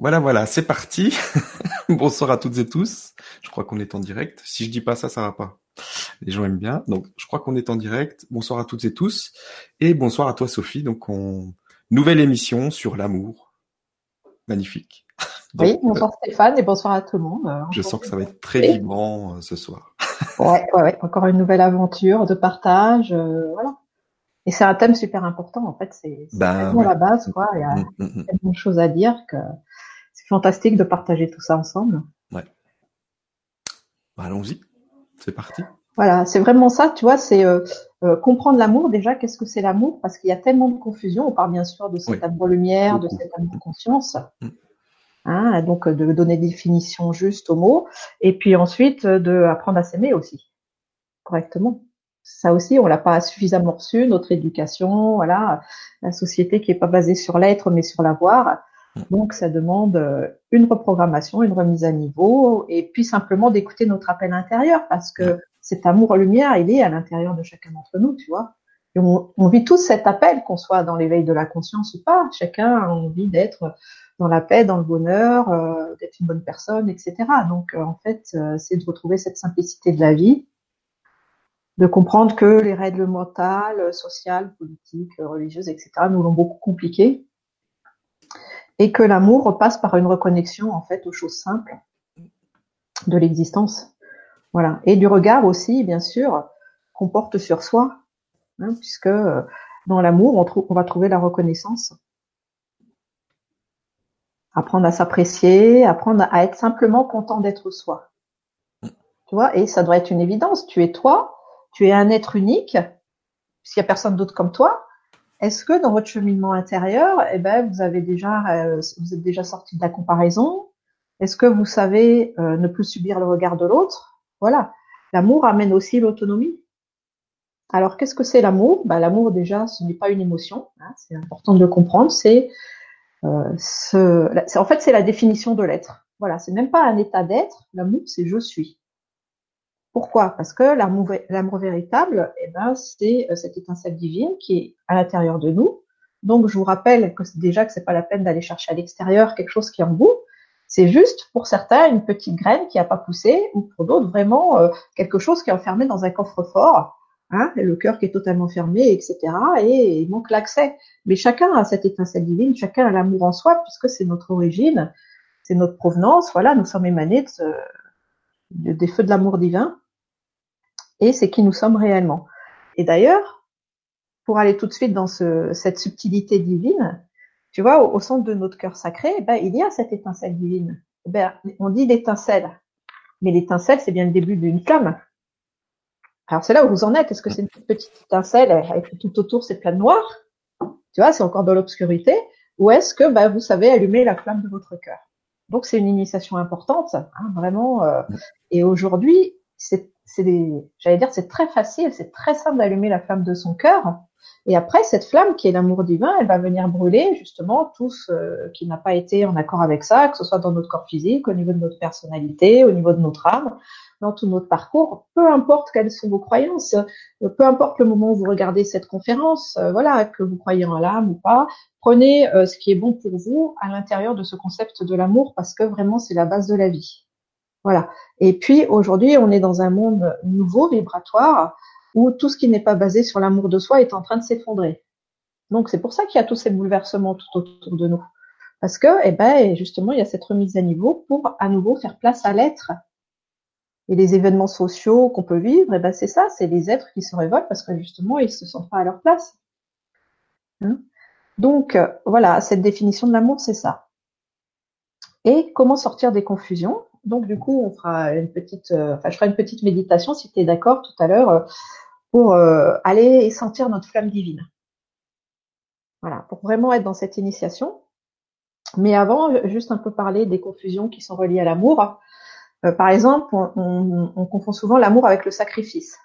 Voilà, voilà, c'est parti. Bonsoir à toutes et tous. Je crois qu'on est en direct. Si je dis pas ça, ça va pas. Les gens aiment bien. Donc, je crois qu'on est en direct. Bonsoir à toutes et tous. Et bonsoir à toi, Sophie. Donc, on... nouvelle émission sur l'amour. Magnifique. oui, bonsoir Stéphane et bonsoir à tout le monde. Je sens que ça va être très vibrant euh, ce soir. ouais, ouais, ouais. Encore une nouvelle aventure de partage. Euh, voilà. Et c'est un thème super important, en fait, c'est ben, la base, quoi. Il y a mm, mm, mm. tellement de choses à dire que fantastique de partager tout ça ensemble. Ouais. Bah, allons-y, c'est parti. Voilà, c'est vraiment ça, tu vois, c'est euh, euh, comprendre l'amour déjà, qu'est-ce que c'est l'amour, parce qu'il y a tellement de confusion, on parle bien sûr de cet amour-lumière, de cet amour-conscience, hein, donc de donner des définitions justes aux mots, et puis ensuite de apprendre à s'aimer aussi, correctement ça aussi, on l'a pas suffisamment reçu, notre éducation, voilà, la société qui est pas basée sur l'être mais sur l'avoir. Mm. Donc, ça demande euh, une reprogrammation, une remise à niveau, et puis simplement d'écouter notre appel intérieur, parce que mm. cet amour-lumière, il est à l'intérieur de chacun d'entre nous, tu vois. Et on, on, vit tous cet appel, qu'on soit dans l'éveil de la conscience ou pas. Chacun a envie d'être dans la paix, dans le bonheur, euh, d'être une bonne personne, etc. Donc, euh, en fait, c'est de retrouver cette simplicité de la vie, de comprendre que les règles mentales, sociales, politiques, religieuses, etc. nous l'ont beaucoup compliqué et que l'amour passe par une reconnexion en fait aux choses simples de l'existence. Voilà. Et du regard aussi, bien sûr, qu'on porte sur soi, hein, puisque euh, dans l'amour, on, on va trouver la reconnaissance. Apprendre à s'apprécier, apprendre à être simplement content d'être soi. Tu vois, et ça doit être une évidence. Tu es toi, tu es un être unique, puisqu'il n'y a personne d'autre comme toi. Est-ce que dans votre cheminement intérieur, eh ben, vous avez déjà, euh, vous êtes déjà sorti de la comparaison? Est-ce que vous savez euh, ne plus subir le regard de l'autre? Voilà. L'amour amène aussi l'autonomie. Alors, qu'est-ce que c'est l'amour? Ben, L'amour, déjà, ce n'est pas une émotion. Hein, c'est important de le comprendre. C'est, euh, ce, en fait, c'est la définition de l'être. Voilà, c'est même pas un état d'être. L'amour, c'est je suis. Pourquoi? Parce que l'amour véritable, eh ben, c'est euh, cette étincelle divine qui est à l'intérieur de nous. Donc, je vous rappelle que déjà que c'est pas la peine d'aller chercher à l'extérieur quelque chose qui est en vous. C'est juste pour certains une petite graine qui n'a pas poussé, ou pour d'autres vraiment euh, quelque chose qui est enfermé dans un coffre-fort, hein, le cœur qui est totalement fermé, etc. Et il manque l'accès. Mais chacun a cette étincelle divine, chacun a l'amour en soi, puisque c'est notre origine, c'est notre provenance. Voilà, nous sommes émanés des feux de l'amour divin et c'est qui nous sommes réellement. Et d'ailleurs, pour aller tout de suite dans ce, cette subtilité divine, tu vois, au, centre de notre cœur sacré, eh ben, il y a cette étincelle divine. Eh ben, on dit l'étincelle, mais l'étincelle, c'est bien le début d'une flamme. Alors c'est là où vous en êtes. Est-ce que c'est une petite étincelle avec tout autour c'est plein de noir? Tu vois, c'est encore dans l'obscurité. Ou est-ce que ben, vous savez allumer la flamme de votre cœur? Donc c'est une initiation importante, hein, vraiment. Euh, et aujourd'hui, c'est c'est j'allais dire, c'est très facile, c'est très simple d'allumer la flamme de son cœur. Et après, cette flamme qui est l'amour divin, elle va venir brûler justement tout ce qui n'a pas été en accord avec ça, que ce soit dans notre corps physique, au niveau de notre personnalité, au niveau de notre âme, dans tout notre parcours, peu importe quelles sont vos croyances, peu importe le moment où vous regardez cette conférence, euh, voilà, que vous croyez en l'âme ou pas, prenez euh, ce qui est bon pour vous à l'intérieur de ce concept de l'amour parce que vraiment c'est la base de la vie. Voilà. Et puis aujourd'hui, on est dans un monde nouveau, vibratoire, où tout ce qui n'est pas basé sur l'amour de soi est en train de s'effondrer. Donc c'est pour ça qu'il y a tous ces bouleversements tout autour de nous. Parce que, eh ben, justement, il y a cette remise à niveau pour à nouveau faire place à l'être. Et les événements sociaux qu'on peut vivre, eh ben, c'est ça, c'est les êtres qui se révoltent parce que justement, ils se sentent pas à leur place. Hein? Donc, voilà, cette définition de l'amour, c'est ça. Et comment sortir des confusions? Donc du coup, on fera une petite, euh, enfin, je ferai une petite méditation si tu es d'accord tout à l'heure euh, pour euh, aller sentir notre flamme divine. Voilà, pour vraiment être dans cette initiation. Mais avant, juste un peu parler des confusions qui sont reliées à l'amour. par exemple, on, confond souvent l'amour avec le sacrifice,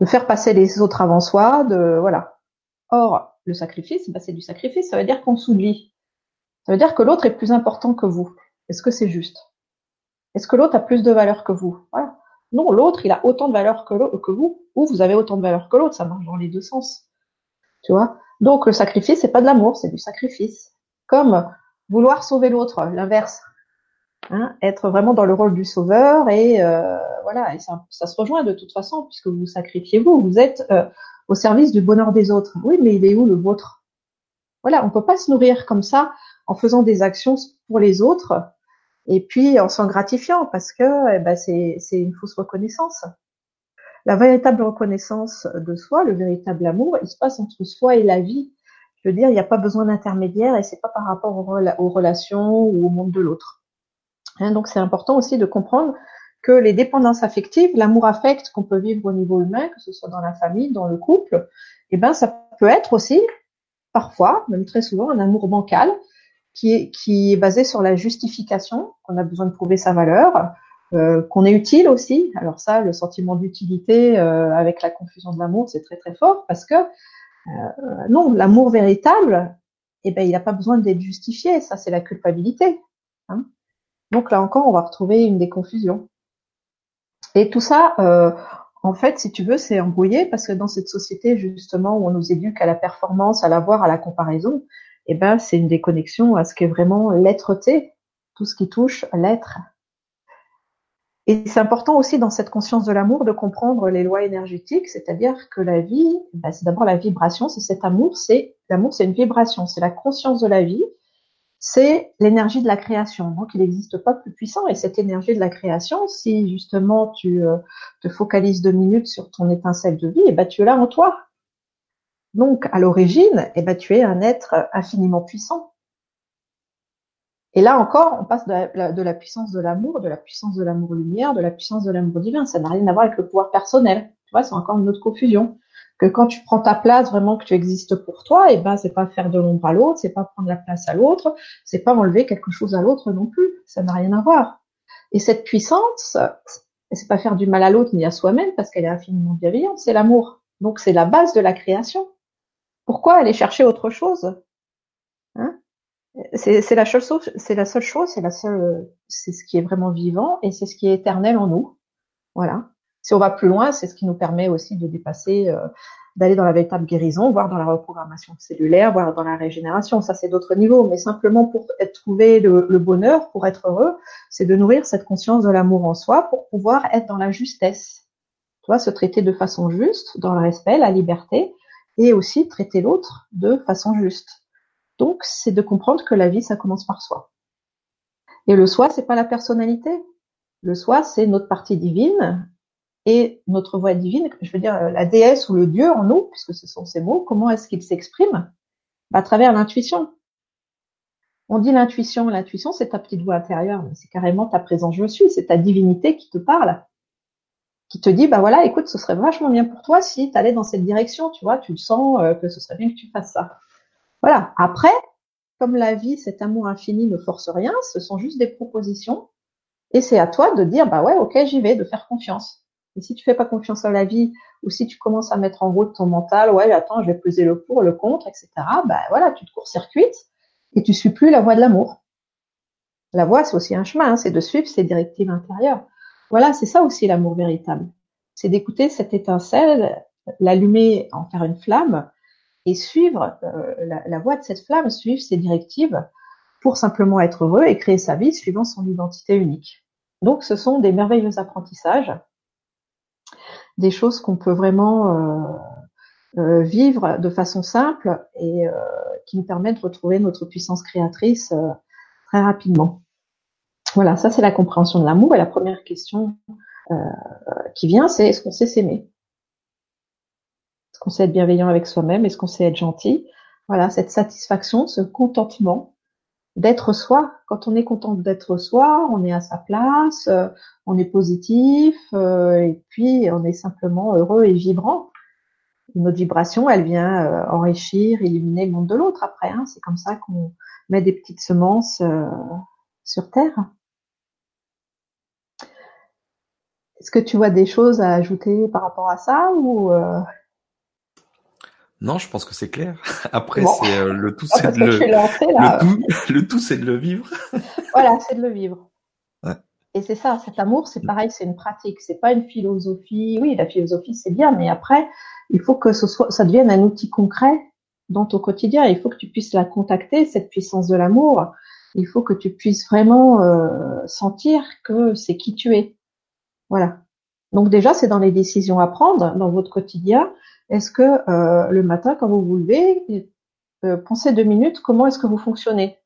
de faire passer les autres avant soi, de voilà. Or, le sacrifice, bah, c'est du sacrifice. Ça veut dire qu'on s'oublie. Ça veut dire que l'autre est plus important que vous. Est-ce que c'est juste? Est-ce que l'autre a plus de valeur que vous? Voilà. Non, l'autre, il a autant de valeur que, que vous, ou vous avez autant de valeur que l'autre. Ça marche dans les deux sens. Tu vois? Donc le sacrifice, c'est pas de l'amour, c'est du sacrifice. Comme vouloir sauver l'autre, l'inverse. Hein, être vraiment dans le rôle du sauveur et euh, voilà, et ça, se rejoint de toute façon puisque vous sacrifiez vous, vous êtes euh, au service du bonheur des autres. Oui, mais il est où le vôtre? Voilà, on peut pas se nourrir comme ça en faisant des actions pour les autres et puis en s'en gratifiant parce que eh ben, c'est une fausse reconnaissance. La véritable reconnaissance de soi, le véritable amour, il se passe entre soi et la vie. Je veux dire, il n'y a pas besoin d'intermédiaire et c'est pas par rapport aux, relations ou au monde de l'autre. Hein, donc c'est important aussi de comprendre que les dépendances affectives, l'amour affect qu'on peut vivre au niveau humain, que ce soit dans la famille, dans le couple, eh ben ça peut être aussi parfois, même très souvent, un amour bancal qui est, qui est basé sur la justification, qu'on a besoin de prouver sa valeur, euh, qu'on est utile aussi. Alors ça, le sentiment d'utilité euh, avec la confusion de l'amour, c'est très très fort parce que euh, non, l'amour véritable, eh ben, il n'a pas besoin d'être justifié. Ça, c'est la culpabilité. Hein. Donc là encore, on va retrouver une des confusions. Et tout ça, euh, en fait, si tu veux, c'est embrouillé parce que dans cette société justement où on nous éduque à la performance, à l'avoir, à la comparaison, eh ben, c'est une déconnexion à ce qu'est vraiment l'être-té, tout ce qui touche l'être. Et c'est important aussi dans cette conscience de l'amour de comprendre les lois énergétiques, c'est-à-dire que la vie, ben, c'est d'abord la vibration, c'est cet amour, c'est l'amour, c'est une vibration, c'est la conscience de la vie, c'est l'énergie de la création. Donc, il n'existe pas plus puissant. Et cette énergie de la création, si justement tu euh, te focalises deux minutes sur ton étincelle de vie, eh ben, tu l'as en toi. Donc, à l'origine, eh ben, tu es un être infiniment puissant. Et là encore, on passe de la, de la puissance de l'amour, de la puissance de l'amour lumière, de la puissance de l'amour divin. Ça n'a rien à voir avec le pouvoir personnel. Tu vois, c'est encore une autre confusion que quand tu prends ta place vraiment que tu existes pour toi, et eh ben c'est pas faire de l'ombre à l'autre, c'est pas prendre la place à l'autre, c'est pas enlever quelque chose à l'autre non plus. Ça n'a rien à voir. Et cette puissance, c'est pas faire du mal à l'autre ni à soi-même parce qu'elle est infiniment bienveillante, c'est l'amour. Donc c'est la base de la création. Pourquoi aller chercher autre chose hein? C'est la seule chose, c'est la seule c'est c'est ce qui est vraiment vivant et c'est ce qui est éternel en nous. Voilà. Si on va plus loin, c'est ce qui nous permet aussi de dépasser, euh, d'aller dans la véritable guérison, voire dans la reprogrammation cellulaire, voire dans la régénération. Ça, c'est d'autres niveaux. Mais simplement pour être, trouver le, bonheur, pour être heureux, c'est de nourrir cette conscience de l'amour en soi pour pouvoir être dans la justesse. Tu vois, se traiter de façon juste, dans le respect, la liberté, et aussi traiter l'autre de façon juste. Donc, c'est de comprendre que la vie, ça commence par soi. Et le soi, c'est pas la personnalité. Le soi, c'est notre partie divine et notre voix divine, je veux dire la déesse ou le dieu en nous, puisque ce sont ces mots, comment est-ce qu'il s'exprime? À travers l'intuition. On dit l'intuition, l'intuition c'est ta petite voix intérieure, c'est carrément ta présence je suis, c'est ta divinité qui te parle, qui te dit bah voilà, écoute, ce serait vachement bien pour toi si tu allais dans cette direction, tu vois, tu le sens euh, que ce serait bien que tu fasses ça. Voilà. Après, comme la vie, cet amour infini ne force rien, ce sont juste des propositions, et c'est à toi de dire bah ouais, ok, j'y vais, de faire confiance. Et si tu fais pas confiance à la vie, ou si tu commences à mettre en route ton mental, ouais, attends, je vais peser le pour, le contre, etc. Ben voilà, tu te court-circuites et tu suis plus la voie de l'amour. La voie, c'est aussi un chemin, hein, c'est de suivre ses directives intérieures. Voilà, c'est ça aussi l'amour véritable. C'est d'écouter cette étincelle, l'allumer, en faire une flamme et suivre euh, la, voie de cette flamme, suivre ses directives pour simplement être heureux et créer sa vie suivant son identité unique. Donc, ce sont des merveilleux apprentissages des choses qu'on peut vraiment euh, euh, vivre de façon simple et qui nous permettent de retrouver notre puissance créatrice très rapidement. Voilà, ça c'est la compréhension de l'amour. Et la première question qui vient, c'est est-ce qu'on sait s'aimer? Est-ce qu'on sait être bienveillant avec soi-même? Est-ce qu'on sait être gentil? Voilà, cette satisfaction, ce contentement d'être soi. Quand on est content d'être soi, on est à sa place, euh, on est positif, euh, et puis on est simplement heureux et vibrant. notre vibration, elle vient euh, enrichir, illuminer le monde de l'autre après. Hein. C'est comme ça qu'on met des petites semences sur Terre. Est-ce que tu vois des choses à ajouter par rapport à ça ou non, je pense que c'est clair. Après, c'est euh, le tout, ah, c'est de le, le, tout, le tout, c'est de le vivre. voilà, c'est de le vivre. Ouais. Et c'est ça, cet amour, c'est pareil, c'est une pratique, c'est pas une philosophie. Oui, la philosophie, c'est bien, mais après, il faut que ce soit, ça devienne un outil concret dans ton quotidien. Il faut que tu puisses la contacter, cette puissance de l'amour. Il faut que tu puisses vraiment euh, sentir que c'est qui tu es. Voilà. Donc déjà, c'est dans les décisions à prendre dans votre quotidien. Est-ce que euh, le matin, quand vous vous levez, euh, pensez deux minutes, comment est-ce que vous fonctionnez?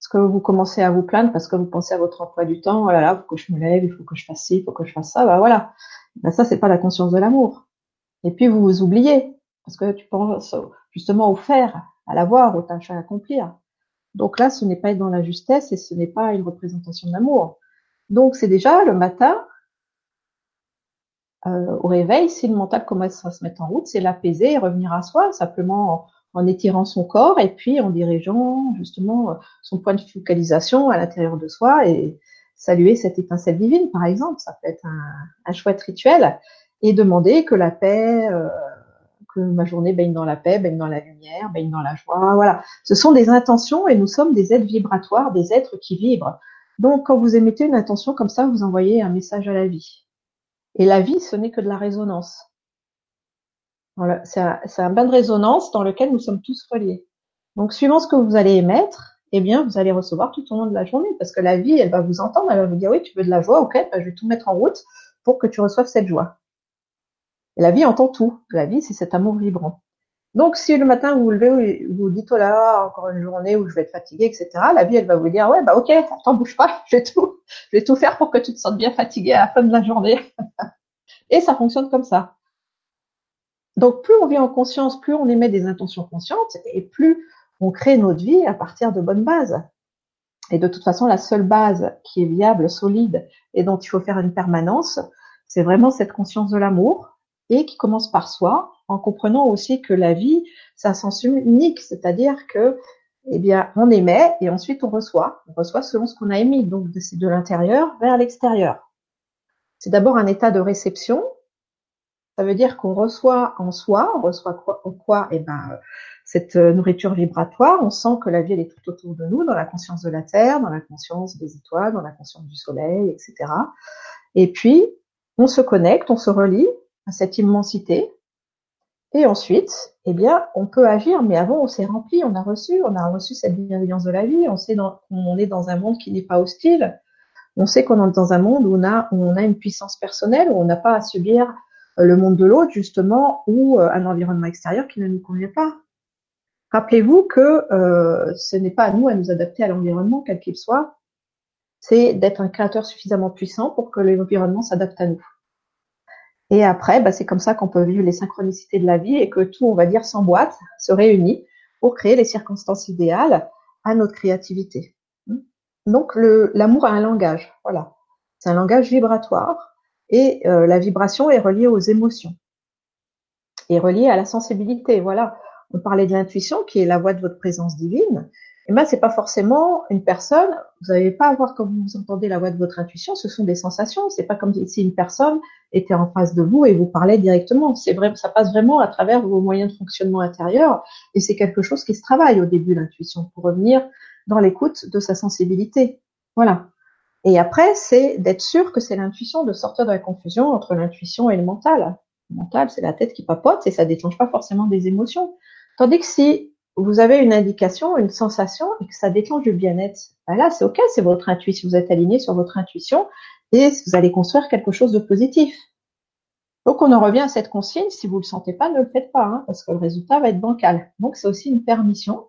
Est-ce que vous commencez à vous plaindre parce que vous pensez à votre emploi du temps Oh là là, il faut que je me lève, il faut que je fasse ci, il faut que je fasse ça. Bah voilà. Ben ça, c'est pas la conscience de l'amour. Et puis vous vous oubliez parce que tu penses justement au faire, à l'avoir, aux tâches à accomplir. Donc là, ce n'est pas être dans la justesse et ce n'est pas une représentation de l'amour. Donc c'est déjà le matin, euh, au réveil, si le mental commence à se mettre en route, c'est l'apaiser et revenir à soi, simplement en, étirant son corps et puis en dirigeant justement son point de focalisation à l'intérieur de soi et saluer cette étincelle divine, par exemple. Ça peut être un, chouette rituel et demander que la paix, euh, que ma journée baigne dans la paix, baigne dans la lumière, baigne dans la joie. Voilà. Ce sont des intentions et nous sommes des êtres vibratoires, des êtres qui vibrent. Donc, quand vous émettez une intention comme ça, vous envoyez un message à la vie. Et la vie, ce n'est que de la résonance. C'est un, bain de résonance dans lequel nous sommes tous reliés. Donc, suivant ce que vous allez émettre, eh bien, vous allez recevoir tout au long de la journée, parce que la vie, elle va vous entendre, elle va vous dire, oui, tu veux de la joie, ok, bah, je vais tout mettre en route pour que tu reçoives cette joie. Et la vie entend tout. La vie, c'est cet amour vibrant. Donc, si le matin vous vous levez, vous vous dites, oh là là, encore une journée où je vais être fatigué, etc., la vie, elle va vous dire, ouais, bah, ok, t'en bouge pas, je vais tout, je vais tout faire pour que tu te sentes bien fatigué à la fin de la journée. Et ça fonctionne comme ça. Donc, plus on vit en conscience, plus on émet des intentions conscientes et plus on crée notre vie à partir de bonnes bases. Et de toute façon, la seule base qui est viable, solide et dont il faut faire une permanence, c'est vraiment cette conscience de l'amour et qui commence par soi, en comprenant aussi que la vie, c'est un sens unique, c'est-à-dire que, eh bien, on émet et ensuite on reçoit. On reçoit selon ce qu'on a émis, donc c'est de l'intérieur vers l'extérieur. C'est d'abord un état de réception. Ça veut dire qu'on reçoit en soi, on reçoit quoi, quoi Eh ben, cette nourriture vibratoire. On sent que la vie elle est tout autour de nous, dans la conscience de la terre, dans la conscience des étoiles, dans la conscience du soleil, etc. Et puis, on se connecte, on se relie à cette immensité. Et ensuite, eh bien, on peut agir, mais avant, on s'est rempli, on a reçu, on a reçu cette bienveillance de la vie, on sait qu'on est dans un monde qui n'est pas hostile, on sait qu'on est dans un monde où on a, on a une puissance personnelle, où on n'a pas à subir euh, le monde de l'autre, justement, ou euh, un environnement extérieur qui ne nous convient pas. Rappelez-vous que euh, ce n'est pas à nous à nous adapter à l'environnement, quel qu'il soit, c'est d'être un créateur suffisamment puissant pour que l'environnement s'adapte à nous. Et après, bah, c'est comme ça qu'on peut vivre les synchronicités de la vie et que tout, on va dire, s'emboîte, se réunit pour créer les circonstances idéales à notre créativité. Donc, l'amour a un langage, voilà. C'est un langage vibratoire et euh, la vibration est reliée aux émotions et reliée à la sensibilité. Voilà, on parlait de l'intuition qui est la voix de votre présence divine et ben c'est pas forcément une personne. Vous n'allez pas avoir quand vous entendez la voix de votre intuition, ce sont des sensations. C'est pas comme si une personne était en face de vous et vous parlait directement. C'est vrai, ça passe vraiment à travers vos moyens de fonctionnement intérieur et c'est quelque chose qui se travaille au début l'intuition pour revenir dans l'écoute de sa sensibilité. Voilà. Et après, c'est d'être sûr que c'est l'intuition, de sortir de la confusion entre l'intuition et le mental. Le mental, c'est la tête qui papote et ça déclenche pas forcément des émotions. Tandis que si vous avez une indication, une sensation et que ça déclenche du bien-être. Ben là, c'est ok, c'est votre intuition. Vous êtes aligné sur votre intuition et vous allez construire quelque chose de positif. Donc, on en revient à cette consigne. Si vous le sentez pas, ne le faites pas, hein, parce que le résultat va être bancal. Donc, c'est aussi une permission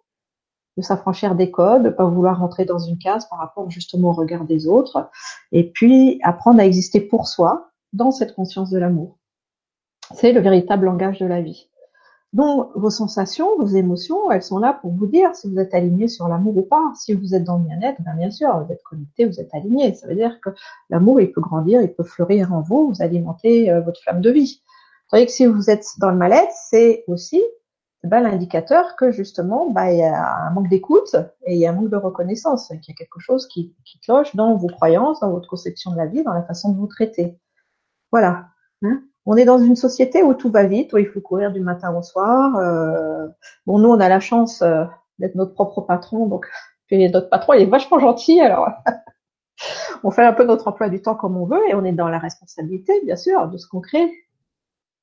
de s'affranchir des codes, de pas vouloir rentrer dans une case par rapport justement au regard des autres, et puis apprendre à exister pour soi dans cette conscience de l'amour. C'est le véritable langage de la vie. Donc, vos sensations, vos émotions, elles sont là pour vous dire si vous êtes aligné sur l'amour ou pas. Si vous êtes dans le bien-être, ben bien sûr, vous êtes connecté, vous êtes aligné. Ça veut dire que l'amour, il peut grandir, il peut fleurir en vous, vous alimentez euh, votre flamme de vie. Tandis que si vous êtes dans le mal-être, c'est aussi ben, l'indicateur que justement, ben, il y a un manque d'écoute et il y a un manque de reconnaissance, qu'il y a quelque chose qui, qui cloche dans vos croyances, dans votre conception de la vie, dans la façon de vous traiter. Voilà. Hein on est dans une société où tout va vite, où il faut courir du matin au soir. Euh, bon, nous, on a la chance euh, d'être notre propre patron, donc puis notre patron, il est vachement gentil, alors on fait un peu notre emploi du temps comme on veut et on est dans la responsabilité, bien sûr, de ce qu'on crée.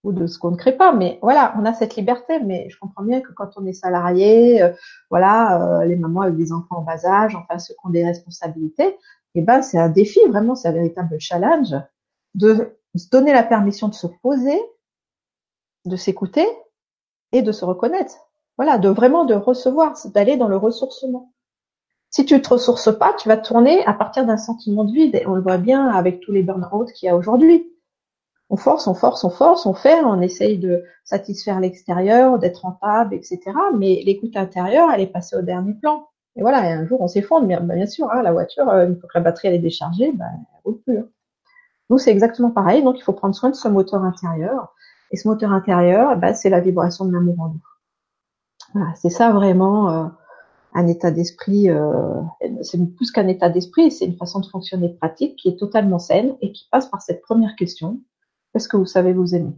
ou de ce qu'on ne crée pas. Mais voilà, on a cette liberté. Mais je comprends bien que quand on est salarié, euh, voilà, les mamans avec des enfants en bas âge, enfin ceux qui ont des responsabilités, eh ben c'est un défi vraiment, c'est un véritable challenge de se donner la permission de se poser, de s'écouter et de se reconnaître. Voilà, de vraiment de recevoir, d'aller dans le ressourcement. Si tu te ressources pas, tu vas tourner à partir d'un sentiment de vide. Et on le voit bien avec tous les burn-out qu'il y a aujourd'hui on force, on force, on force, on fait, on essaye de satisfaire l'extérieur, d'être rentable, etc. Mais l'écoute intérieure, elle est passée au dernier plan. Et voilà, et un jour on s'effondre, bien, sûr, hein, la voiture, euh, une fois que la batterie elle est déchargée, ben, elle roule plus. Hein. Nous, c'est exactement pareil, donc il faut prendre soin de ce moteur intérieur. Et ce moteur intérieur, ben, c'est la vibration de l'amour en nous. Voilà, c'est ça vraiment euh, un état d'esprit, euh, c'est plus qu'un état d'esprit, c'est une façon de fonctionner pratique qui est totalement saine et qui passe par cette première question, est-ce que vous savez vous aimer?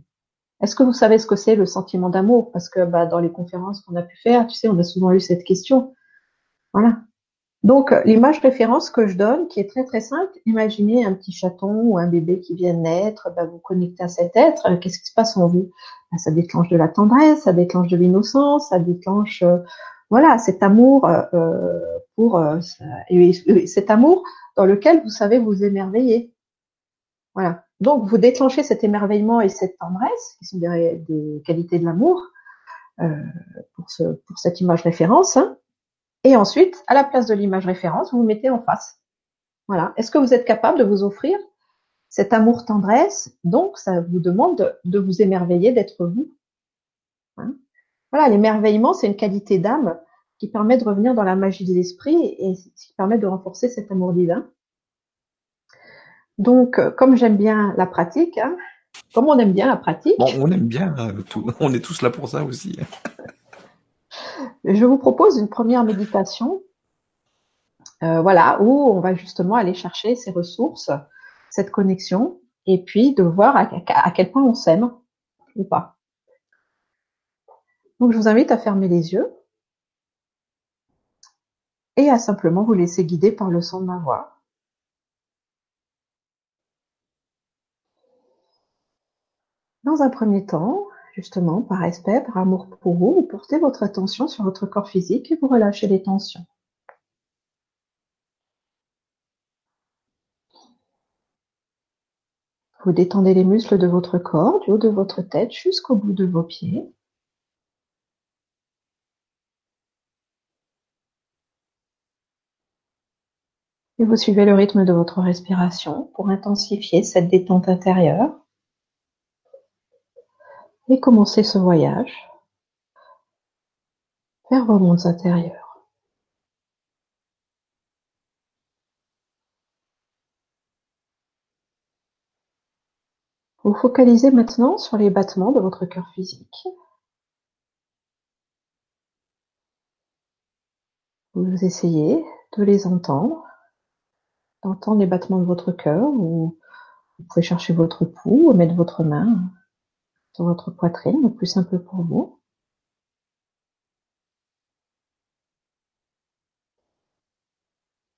Est-ce que vous savez ce que c'est le sentiment d'amour? Parce que bah, dans les conférences qu'on a pu faire, tu sais, on a souvent eu cette question. Voilà. Donc l'image référence que je donne, qui est très très simple, imaginez un petit chaton ou un bébé qui vient naître, bah, vous connectez à cet être, qu'est-ce qui se passe en vous? Bah, Ça déclenche de la tendresse, ça déclenche de l'innocence, ça déclenche euh, voilà cet amour euh, euh pour euh, cet amour dans lequel vous savez vous émerveiller. Voilà. Donc, vous déclenchez cet émerveillement et cette tendresse, qui sont des, qualités de l'amour, euh, pour cette image référence. Hein. Et ensuite, à la place de l'image référence, vous vous mettez en face. Voilà. Est-ce que vous êtes capable de vous offrir cet amour tendresse? Donc, ça vous demande de, vous émerveiller, d'être vous. Hein? voilà, l'émerveillement, c'est une qualité d'âme qui permet de revenir dans la magie de l'esprit et qui permet de renforcer cet amour divin. Donc, euh, comme j'aime bien la pratique, hein, comme on aime bien la pratique. Bon, on aime bien, euh, tout. on est tous là pour ça aussi. Je vous propose une première méditation, euh, voilà, où on va justement aller chercher ces ressources, cette connexion, et puis de voir à, à quel point on s'aime ou pas. Donc, je vous invite à fermer les yeux et à simplement vous laisser guider par le son de ma voix. Dans un premier temps, justement, par respect, par amour pour vous, vous portez votre attention sur votre corps physique et vous relâchez les tensions. Vous détendez les muscles de votre corps, du haut de votre tête jusqu'au bout de vos pieds. Et vous suivez le rythme de votre respiration pour intensifier cette détente intérieure et commencez ce voyage vers vos mondes intérieurs. Vous focalisez maintenant sur les battements de votre cœur physique. Vous essayez de les entendre, d'entendre les battements de votre cœur, ou vous pouvez chercher votre pouls ou mettre votre main votre poitrine, le plus simple pour vous.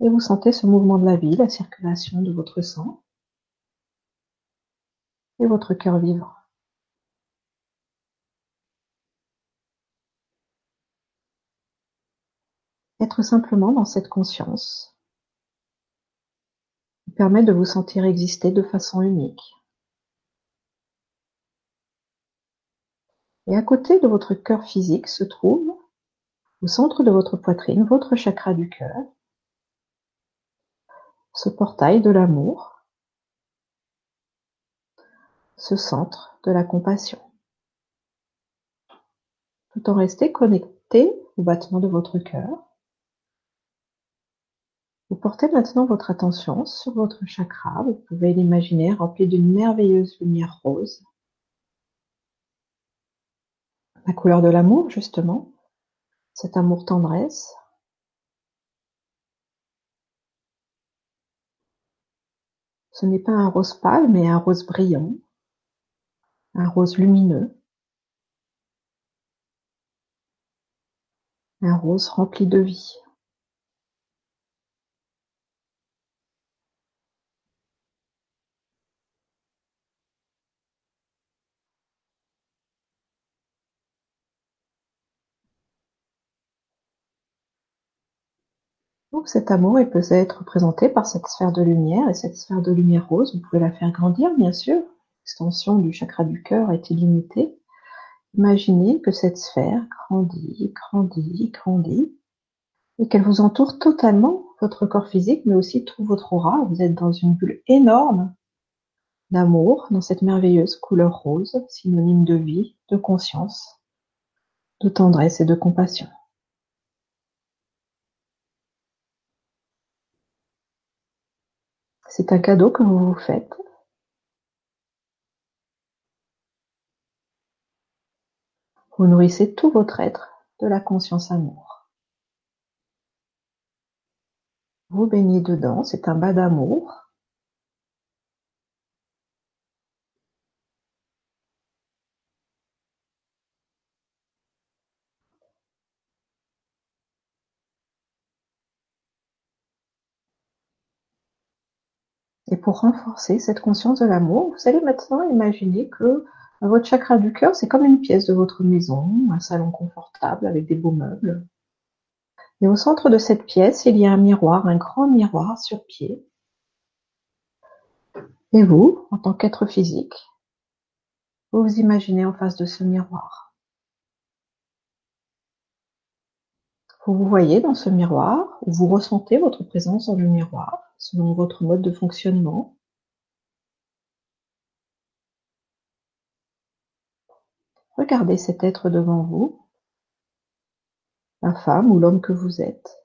Et vous sentez ce mouvement de la vie, la circulation de votre sang et votre cœur vivant. Être simplement dans cette conscience permet de vous sentir exister de façon unique. Et à côté de votre cœur physique se trouve, au centre de votre poitrine, votre chakra du cœur, ce portail de l'amour, ce centre de la compassion. Tout en restant connecté au battement de votre cœur, vous portez maintenant votre attention sur votre chakra, vous pouvez l'imaginer rempli d'une merveilleuse lumière rose la couleur de l'amour, justement, cet amour tendresse. Ce n'est pas un rose pâle, mais un rose brillant, un rose lumineux, un rose rempli de vie. Donc cet amour, il peut être représenté par cette sphère de lumière et cette sphère de lumière rose. Vous pouvez la faire grandir, bien sûr. L'extension du chakra du cœur est illimitée. Imaginez que cette sphère grandit, grandit, grandit, et qu'elle vous entoure totalement, votre corps physique, mais aussi tout votre aura. Vous êtes dans une bulle énorme d'amour, dans cette merveilleuse couleur rose, synonyme de vie, de conscience, de tendresse et de compassion. C'est un cadeau que vous vous faites. Vous nourrissez tout votre être de la conscience amour. Vous baignez dedans, c'est un bas d'amour. Et pour renforcer cette conscience de l'amour, vous allez maintenant imaginer que votre chakra du cœur, c'est comme une pièce de votre maison, un salon confortable avec des beaux meubles. Et au centre de cette pièce, il y a un miroir, un grand miroir sur pied. Et vous, en tant qu'être physique, vous vous imaginez en face de ce miroir. Vous vous voyez dans ce miroir, ou vous ressentez votre présence dans le miroir, selon votre mode de fonctionnement. Regardez cet être devant vous, la femme ou l'homme que vous êtes.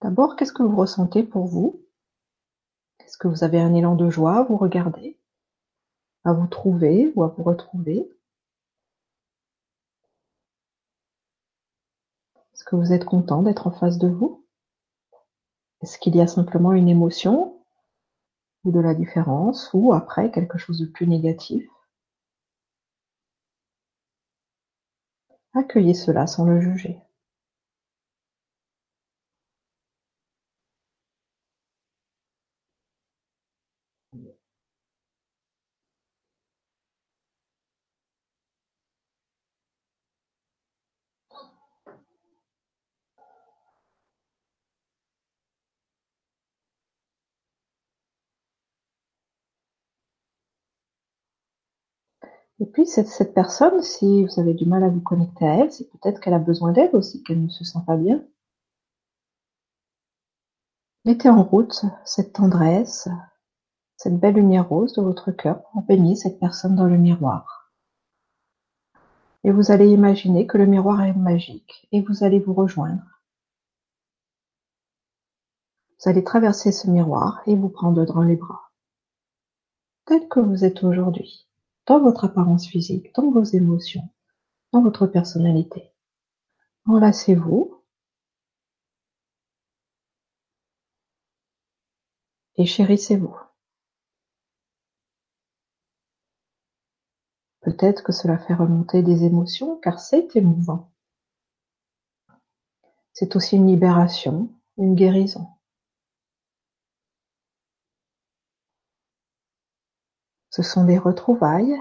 D'abord, qu'est-ce que vous ressentez pour vous? Est-ce que vous avez un élan de joie à vous regarder, à vous trouver ou à vous retrouver? Est-ce que vous êtes content d'être en face de vous? Est-ce qu'il y a simplement une émotion ou de la différence ou après quelque chose de plus négatif? Accueillez cela sans le juger. Et puis cette, personne, si vous avez du mal à vous connecter à elle, c'est peut-être qu'elle a besoin d'aide aussi, qu'elle ne se sent pas bien. Mettez en route cette tendresse, cette belle lumière rose de votre cœur pour baigner cette personne dans le miroir. Et vous allez imaginer que le miroir est magique et vous allez vous rejoindre. Vous allez traverser ce miroir et vous prendre dans les bras, tel que vous êtes aujourd'hui dans votre apparence physique, dans vos émotions, dans votre personnalité. Enlacez-vous et chérissez-vous. Peut-être que cela fait remonter des émotions car c'est émouvant. C'est aussi une libération, une guérison. Ce sont des retrouvailles.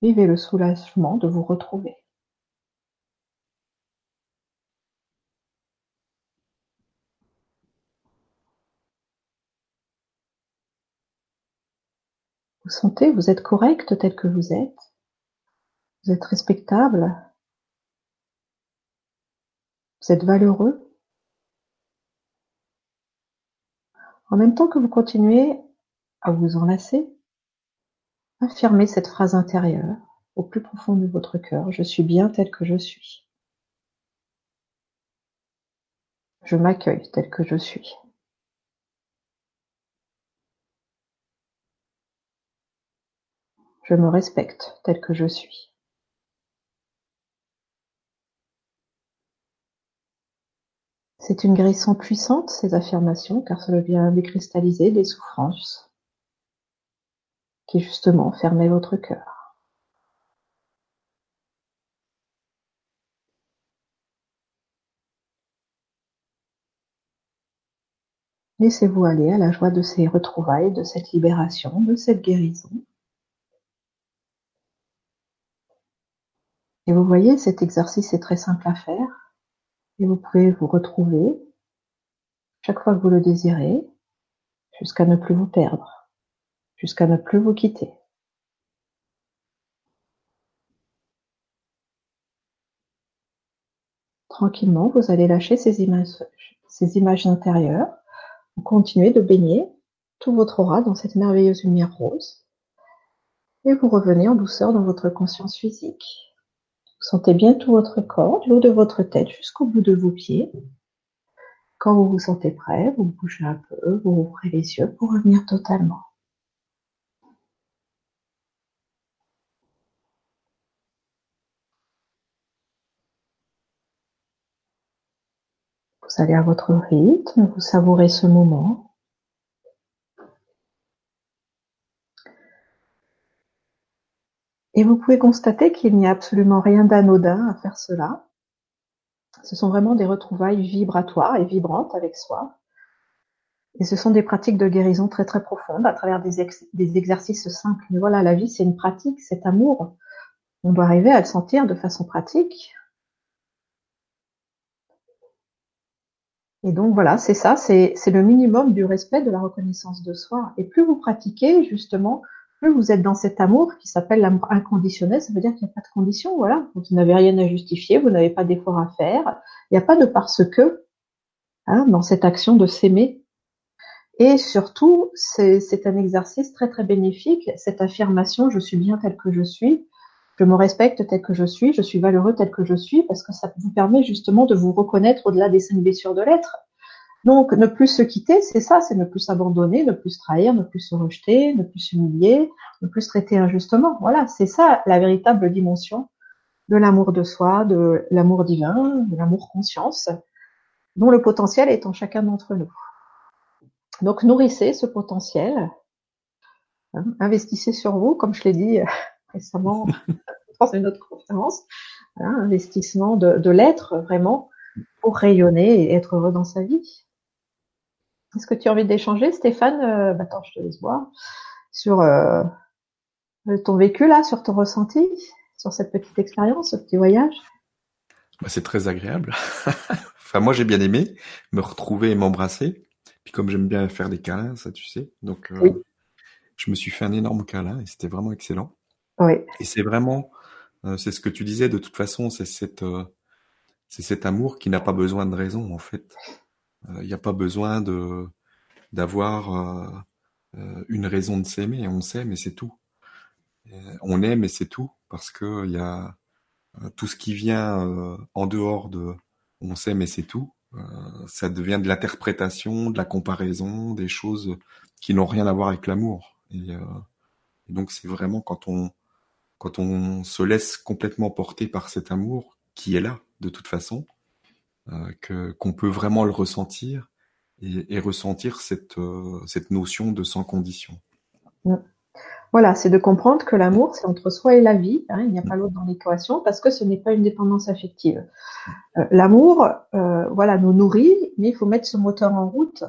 Vivez le soulagement de vous retrouver. Vous sentez, vous êtes correct tel que vous êtes. Vous êtes respectable. Vous êtes valeureux. En même temps que vous continuez à vous enlacer, affirmez cette phrase intérieure au plus profond de votre cœur. Je suis bien tel que je suis. Je m'accueille tel que je suis. Je me respecte tel que je suis. C'est une guérison puissante, ces affirmations, car cela vient décristalliser des souffrances qui justement fermaient votre cœur. Laissez-vous aller à la joie de ces retrouvailles, de cette libération, de cette guérison. Et vous voyez, cet exercice est très simple à faire. Et vous pouvez vous retrouver chaque fois que vous le désirez, jusqu'à ne plus vous perdre, jusqu'à ne plus vous quitter. Tranquillement, vous allez lâcher ces images, ces images intérieures. Vous continuez de baigner tout votre aura dans cette merveilleuse lumière rose. Et vous revenez en douceur dans votre conscience physique. Vous sentez bien tout votre corps, du haut de votre tête jusqu'au bout de vos pieds. Quand vous vous sentez prêt, vous bougez un peu, vous ouvrez les yeux pour revenir totalement. Vous allez à votre rythme, vous savourez ce moment. Et vous pouvez constater qu'il n'y a absolument rien d'anodin à faire cela. Ce sont vraiment des retrouvailles vibratoires et vibrantes avec soi. Et ce sont des pratiques de guérison très très profondes à travers des, exercices simples. Mais voilà, la vie c'est une pratique, cet amour. On doit arriver à le sentir de façon pratique. Et donc voilà, c'est ça, c'est le minimum du respect de la reconnaissance de soi. Et plus vous pratiquez, justement, plus vous êtes dans cet amour qui s'appelle l'amour inconditionnel, ça veut dire qu'il n'y a pas de condition, voilà. Vous n'avez rien à justifier, vous n'avez pas d'effort à faire, il n'y a pas de parce que hein, dans cette action de s'aimer. Et surtout, c'est un exercice très très bénéfique, cette affirmation je suis bien tel que je suis, je me respecte tel que je suis, je suis valeureux tel que je suis, parce que ça vous permet justement de vous reconnaître au-delà des cinq blessures de l'être. Donc, ne plus se quitter, c'est ça, c'est ne plus s'abandonner, ne plus se trahir, ne plus se rejeter, ne plus s'humilier, ne plus se traiter injustement. Voilà, c'est ça la véritable dimension de l'amour de soi, de l'amour divin, de l'amour conscience, dont le potentiel est en chacun d'entre nous. Donc, nourrissez ce potentiel, hein, investissez sur vous, comme je l'ai dit récemment dans une autre conférence, hein, investissement de l'être vraiment pour rayonner et être heureux dans sa vie. Est-ce que tu as envie d'échanger, Stéphane? Euh, bah, Attends, je te laisse voir. Sur euh, ton vécu, là, sur ton ressenti, sur cette petite expérience, ce petit voyage? Bah, C'est très agréable. enfin, moi, j'ai bien aimé me retrouver et m'embrasser. Puis comme j'aime bien faire des câlins, ça, tu sais. Donc, euh, je me suis fait un énorme câlin et c'était vraiment excellent. Oui. Et c'est vraiment, c'est ce que tu disais, de toute façon, c'est cette, c'est cet amour qui n'a pas besoin de raison, en fait. Il euh, n'y a pas besoin de d'avoir euh, euh, une raison de s'aimer. On s'aime et c'est tout. on aime et c'est tout parce que il y a tout ce qui vient en dehors de on s'aime et c'est tout. ça devient de l'interprétation, de la comparaison, des choses qui n'ont rien à voir avec l'amour. Et, et, donc c'est vraiment quand on quand on se laisse complètement porter par cet amour qui est là de toute façon, que qu'on peut vraiment le ressentir et, et ressentir cette euh, cette notion de sans condition. Mm. Voilà, c'est de comprendre que l'amour, c'est entre soi et la vie. Hein, il n'y a pas l'autre dans l'équation parce que ce n'est pas une dépendance affective. Euh, l'amour, euh, voilà, nous nourrit, mais il faut mettre ce moteur en route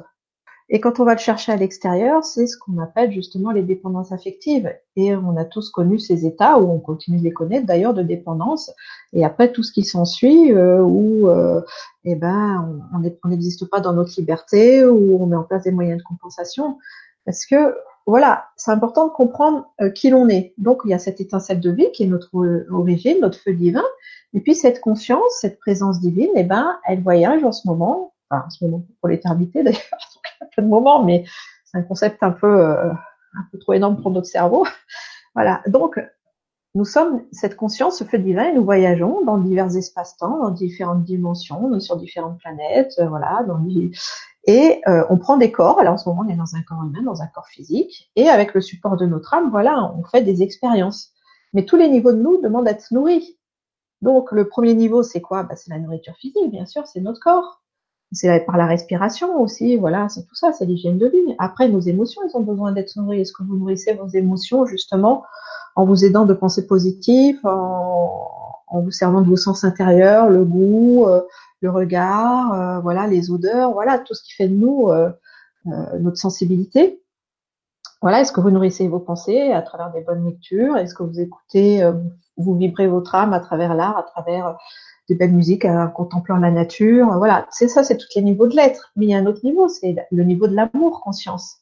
et quand on va le chercher à l'extérieur, c'est ce qu'on appelle justement les dépendances affectives. Et on a tous connu ces états, où on continue de les connaître d'ailleurs, de dépendance. Et après tout ce qui s'ensuit, euh, où euh, eh ben, on n'existe pas dans notre liberté, où on met en place des moyens de compensation. Parce que voilà, c'est important de comprendre euh, qui l'on est. Donc il y a cette étincelle de vie qui est notre origine, notre feu divin. Et puis cette conscience, cette présence divine, eh ben, elle voyage en ce moment, enfin, en ce moment pour l'éternité d'ailleurs, de moment, mais c'est un concept un peu, euh, un peu trop énorme pour notre cerveau. voilà. Donc, nous sommes cette conscience, ce feu divin, et nous voyageons dans divers espaces-temps, dans différentes dimensions, sur différentes planètes, euh, voilà, dans et euh, on prend des corps. Alors en ce moment, on est dans un corps humain, dans un corps physique, et avec le support de notre âme, voilà, on fait des expériences. Mais tous les niveaux de nous demandent d'être nourris. Donc le premier niveau, c'est quoi? Bah, C'est la nourriture physique, bien sûr, c'est notre corps c'est par la respiration aussi, voilà, c'est tout ça, c'est l'hygiène de vie. Après, nos émotions, elles ont besoin d'être nourries. Est-ce que vous nourrissez vos émotions justement en vous aidant de pensées positives, en, vous servant de vos sens intérieurs, le goût, euh, le regard, euh, voilà, les odeurs, voilà, tout ce qui fait de nous euh, notre sensibilité. voilà, est-ce que vous nourrissez vos pensées à travers des bonnes lectures? Est-ce que vous écoutez, euh, vous vibrez votre âme à travers l'art, à travers euh, des belles musiques, en contemplant la nature Voilà, c'est ça, c'est tous les niveaux de l'être. Mais il y a un autre niveau, c'est le niveau de l'amour conscience.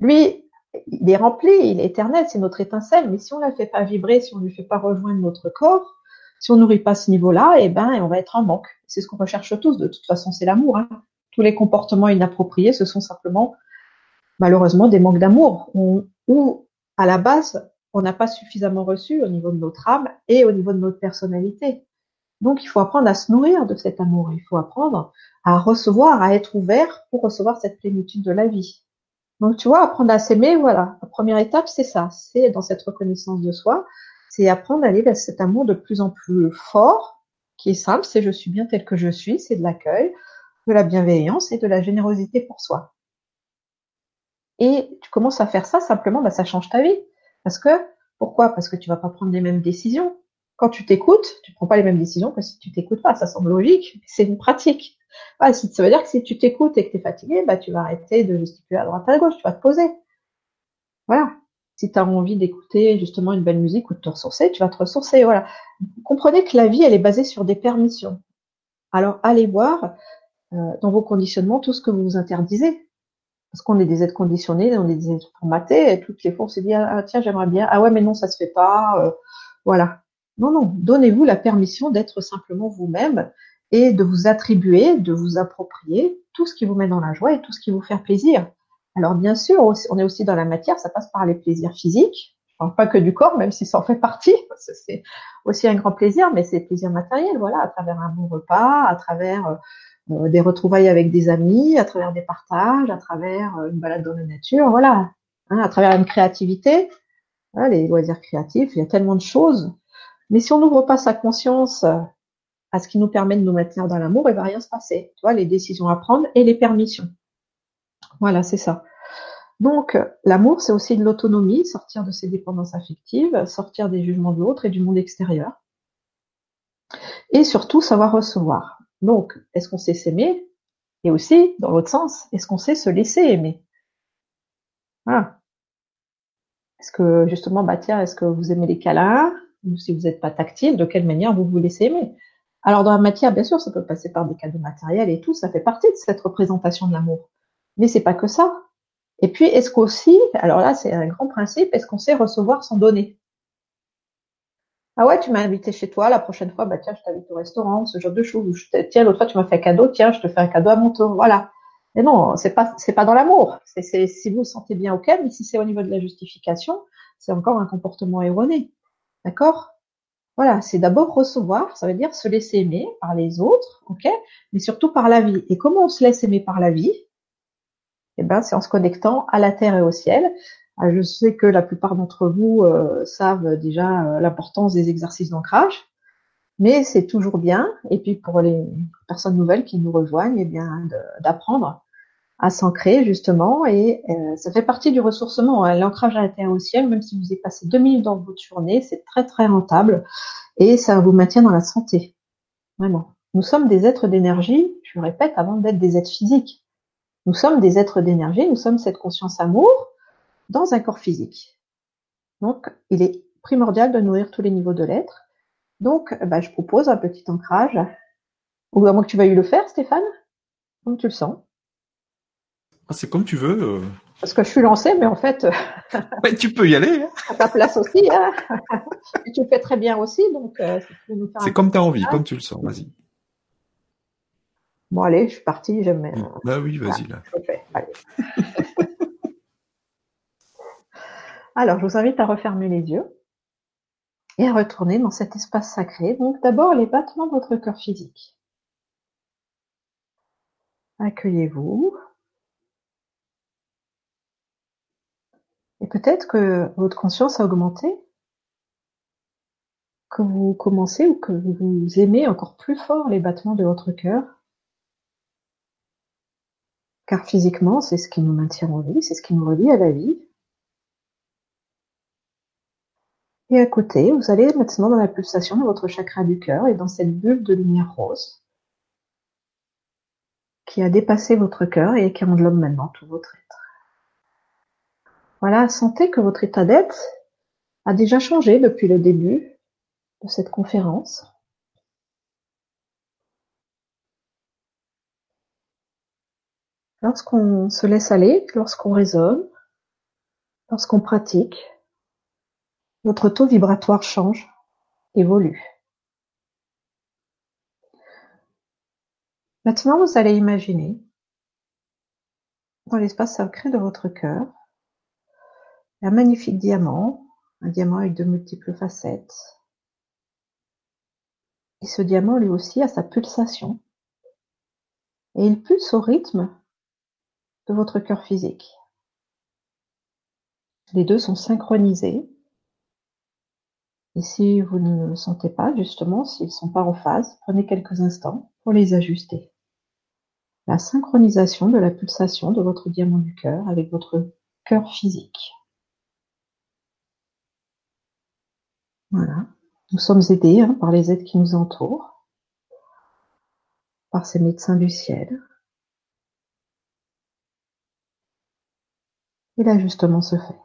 Lui, il est rempli, il est éternel, c'est notre étincelle. Mais si on ne la fait pas vibrer, si on ne lui fait pas rejoindre notre corps, si on nourrit pas ce niveau-là, eh ben, on va être en manque. C'est ce qu'on recherche tous. De toute façon, c'est l'amour. Hein. Tous les comportements inappropriés, ce sont simplement malheureusement des manques d'amour ou à la base on n'a pas suffisamment reçu au niveau de notre âme et au niveau de notre personnalité. Donc il faut apprendre à se nourrir de cet amour, il faut apprendre à recevoir, à être ouvert pour recevoir cette plénitude de la vie. Donc tu vois, apprendre à s'aimer, voilà, la première étape c'est ça, c'est dans cette reconnaissance de soi, c'est apprendre à aller vers cet amour de plus en plus fort, qui est simple, c'est je suis bien tel que je suis, c'est de l'accueil, de la bienveillance et de la générosité pour soi. Et tu commences à faire ça, simplement, bah, ça change ta vie. Parce que, pourquoi? Parce que tu vas pas prendre les mêmes décisions. Quand tu t'écoutes, tu prends pas les mêmes décisions que si tu t'écoutes pas. Ça semble logique, c'est une pratique. ça veut dire que si tu t'écoutes et que tu es fatigué, bah, tu vas arrêter de gesticuler à droite à gauche, tu vas te poser. Voilà. Si tu as envie d'écouter justement une belle musique ou de te ressourcer, tu vas te ressourcer. Voilà. comprenez que la vie, elle est basée sur des permissions. Alors, allez voir euh, dans vos conditionnements tout ce que vous vous interdisez parce qu'on est des êtres conditionnés, on est des êtres formatés, et toutes les fois on s'est dit ah, tiens j'aimerais bien, ah ouais mais non ça se fait pas, euh, voilà. Non non, donnez-vous la permission d'être simplement vous-même et de vous attribuer, de vous approprier tout ce qui vous met dans la joie et tout ce qui vous fait plaisir. Alors bien sûr, on est aussi dans la matière, ça passe par les plaisirs physiques. Pas que du corps, même si ça en fait partie, c'est aussi un grand plaisir, mais c'est plaisir matériel, voilà, à travers un bon repas, à travers euh, des retrouvailles avec des amis, à travers des partages, à travers euh, une balade dans la nature, voilà, hein, à travers une créativité, les loisirs créatifs, il y a tellement de choses. Mais si on n'ouvre pas sa conscience à ce qui nous permet de nous maintenir dans l'amour, il va rien se passer. Tu les décisions à prendre et les permissions. Voilà, c'est ça. Donc, l'amour, c'est aussi de l'autonomie, sortir de ses dépendances affectives, sortir des jugements de l'autre et du monde extérieur. Et surtout, savoir recevoir. Donc, est-ce qu'on sait s'aimer? Et aussi, dans l'autre sens, est-ce qu'on sait se laisser aimer? Voilà. Est-ce que justement, bah tiens, est-ce que vous aimez les câlins? Ou si vous n'êtes pas tactile, de quelle manière vous vous laissez aimer Alors dans la matière, bien sûr, ça peut passer par des cadeaux matériels et tout, ça fait partie de cette représentation de l'amour. Mais c'est pas que ça. Et puis, est-ce qu'aussi, alors là, c'est un grand principe, est-ce qu'on sait recevoir sans donner? Ah ouais, tu m'as invité chez toi, la prochaine fois, bah tiens, je t'invite au restaurant, ce genre de choses. tiens, l'autre fois, tu m'as fait un cadeau, tiens, je te fais un cadeau à mon tour. Voilà. Mais non, c'est pas, c'est pas dans l'amour. C'est, si vous vous sentez bien, ok, mais si c'est au niveau de la justification, c'est encore un comportement erroné. D'accord? Voilà, c'est d'abord recevoir, ça veut dire se laisser aimer par les autres, ok, mais surtout par la vie. Et comment on se laisse aimer par la vie? Eh ben, c'est en se connectant à la terre et au ciel, ah, je sais que la plupart d'entre vous euh, savent déjà euh, l'importance des exercices d'ancrage, mais c'est toujours bien. Et puis pour les personnes nouvelles qui nous rejoignent, eh bien d'apprendre à s'ancrer justement. Et euh, ça fait partie du ressourcement. Hein. L'ancrage à la terre au ciel, même si vous avez passé deux minutes dans votre journée, c'est très très rentable et ça vous maintient dans la santé. Vraiment. Nous sommes des êtres d'énergie, je le répète, avant d'être des êtres physiques. Nous sommes des êtres d'énergie, nous sommes cette conscience amour dans un corps physique. Donc, il est primordial de nourrir tous les niveaux de l'être. Donc, bah, je propose un petit ancrage. Ou à moins que tu veuilles le faire, Stéphane, comme tu le sens. Ah, c'est comme tu veux. Euh. Parce que je suis lancée, mais en fait. tu peux y aller. Hein. À ta place aussi. Hein. Et tu le fais très bien aussi, donc. Euh, c'est comme tu as envie, comme tu le sens. Vas-y. Bon, allez, je suis partie. J'aime. Bah oui, vas-y là. Je. Alors, je vous invite à refermer les yeux et à retourner dans cet espace sacré. Donc, d'abord, les battements de votre cœur physique. Accueillez-vous. Et peut-être que votre conscience a augmenté, que vous commencez ou que vous aimez encore plus fort les battements de votre cœur. Car physiquement, c'est ce qui nous maintient en vie, c'est ce qui nous relie à la vie. Et à côté, vous allez maintenant dans la pulsation de votre chakra du cœur et dans cette bulle de lumière rose qui a dépassé votre cœur et qui englobe maintenant tout votre être. Voilà, sentez que votre état d'être a déjà changé depuis le début de cette conférence. Lorsqu'on se laisse aller, lorsqu'on raisonne, lorsqu'on pratique, votre taux vibratoire change, évolue. Maintenant, vous allez imaginer dans l'espace sacré de votre cœur un magnifique diamant, un diamant avec de multiples facettes. Et ce diamant, lui aussi, a sa pulsation. Et il pulse au rythme de votre cœur physique. Les deux sont synchronisés. Et si vous ne le sentez pas, justement, s'ils ne sont pas en phase, prenez quelques instants pour les ajuster la synchronisation de la pulsation de votre diamant du cœur avec votre cœur physique. Voilà. Nous sommes aidés hein, par les aides qui nous entourent, par ces médecins du ciel. Et l'ajustement se fait.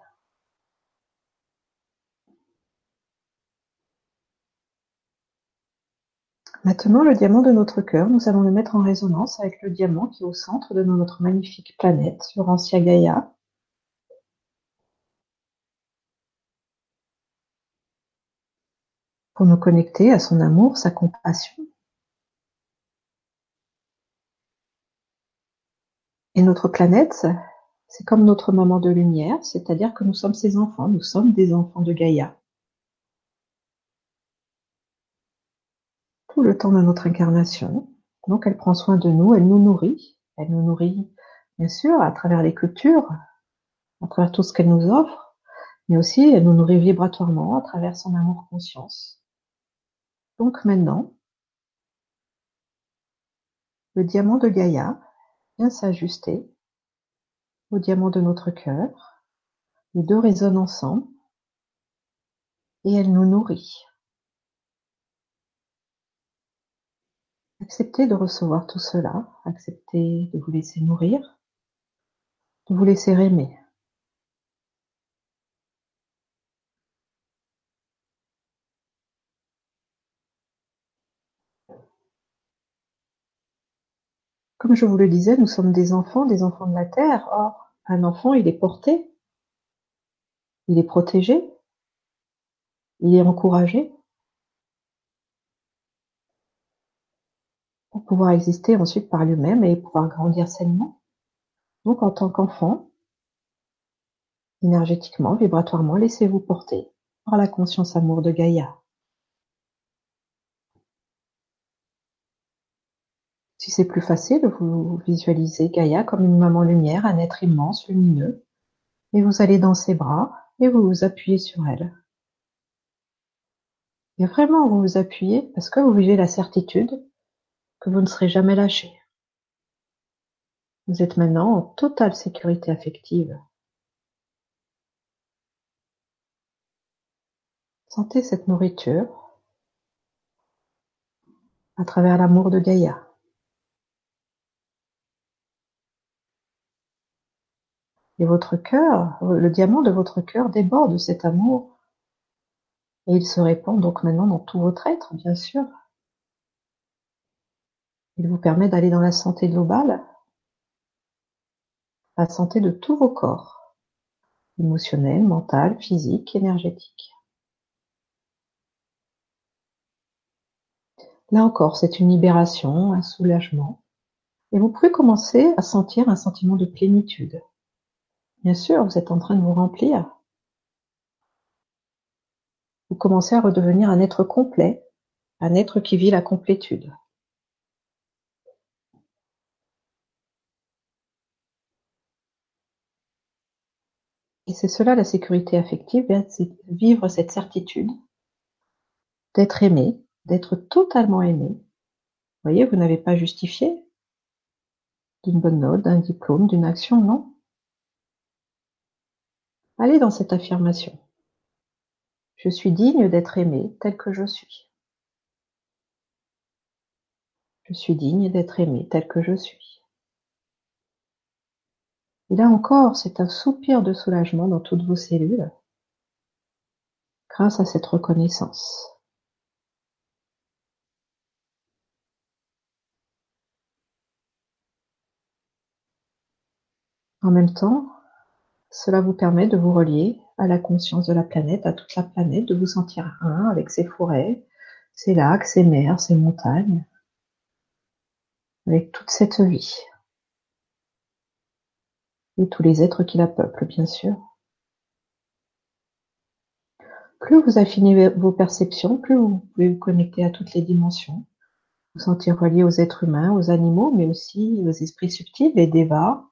Maintenant le diamant de notre cœur, nous allons le mettre en résonance avec le diamant qui est au centre de notre magnifique planète, Laurentia Gaïa. Pour nous connecter à son amour, sa compassion. Et notre planète, c'est comme notre maman de lumière, c'est-à-dire que nous sommes ses enfants, nous sommes des enfants de Gaïa. le temps de notre incarnation. Donc elle prend soin de nous, elle nous nourrit. Elle nous nourrit, bien sûr, à travers les cultures, à travers tout ce qu'elle nous offre, mais aussi elle nous nourrit vibratoirement à travers son amour conscience. Donc maintenant, le diamant de Gaïa vient s'ajuster au diamant de notre cœur. Les deux résonnent ensemble et elle nous nourrit. Acceptez de recevoir tout cela, acceptez de vous laisser nourrir, de vous laisser aimer. Comme je vous le disais, nous sommes des enfants, des enfants de la Terre. Or, un enfant, il est porté, il est protégé, il est encouragé, pour pouvoir exister ensuite par lui-même et pouvoir grandir sainement. Donc en tant qu'enfant, énergétiquement, vibratoirement, laissez-vous porter par la conscience amour de Gaïa. Si c'est plus facile, vous visualisez Gaïa comme une maman lumière, un être immense, lumineux, et vous allez dans ses bras et vous vous appuyez sur elle. Et vraiment, vous vous appuyez parce que vous vivez la certitude que vous ne serez jamais lâché. Vous êtes maintenant en totale sécurité affective. Sentez cette nourriture à travers l'amour de Gaïa. Et votre cœur, le diamant de votre cœur déborde de cet amour. Et il se répand donc maintenant dans tout votre être, bien sûr. Il vous permet d'aller dans la santé globale, la santé de tous vos corps, émotionnel, mental, physique, énergétique. Là encore, c'est une libération, un soulagement. Et vous pouvez commencer à sentir un sentiment de plénitude. Bien sûr, vous êtes en train de vous remplir. Vous commencez à redevenir un être complet, un être qui vit la complétude. Et c'est cela la sécurité affective, c'est vivre cette certitude d'être aimé, d'être totalement aimé. Vous voyez, vous n'avez pas justifié d'une bonne note, d'un diplôme, d'une action, non. Allez dans cette affirmation. Je suis digne d'être aimé tel que je suis. Je suis digne d'être aimé tel que je suis. Et là encore, c'est un soupir de soulagement dans toutes vos cellules grâce à cette reconnaissance. En même temps, cela vous permet de vous relier à la conscience de la planète, à toute la planète, de vous sentir un avec ses forêts, ses lacs, ses mers, ses montagnes, avec toute cette vie. Et tous les êtres qui la peuplent, bien sûr. Plus vous affinez vos perceptions, plus vous pouvez vous connecter à toutes les dimensions, vous sentir relié aux êtres humains, aux animaux, mais aussi aux esprits subtils, les devas,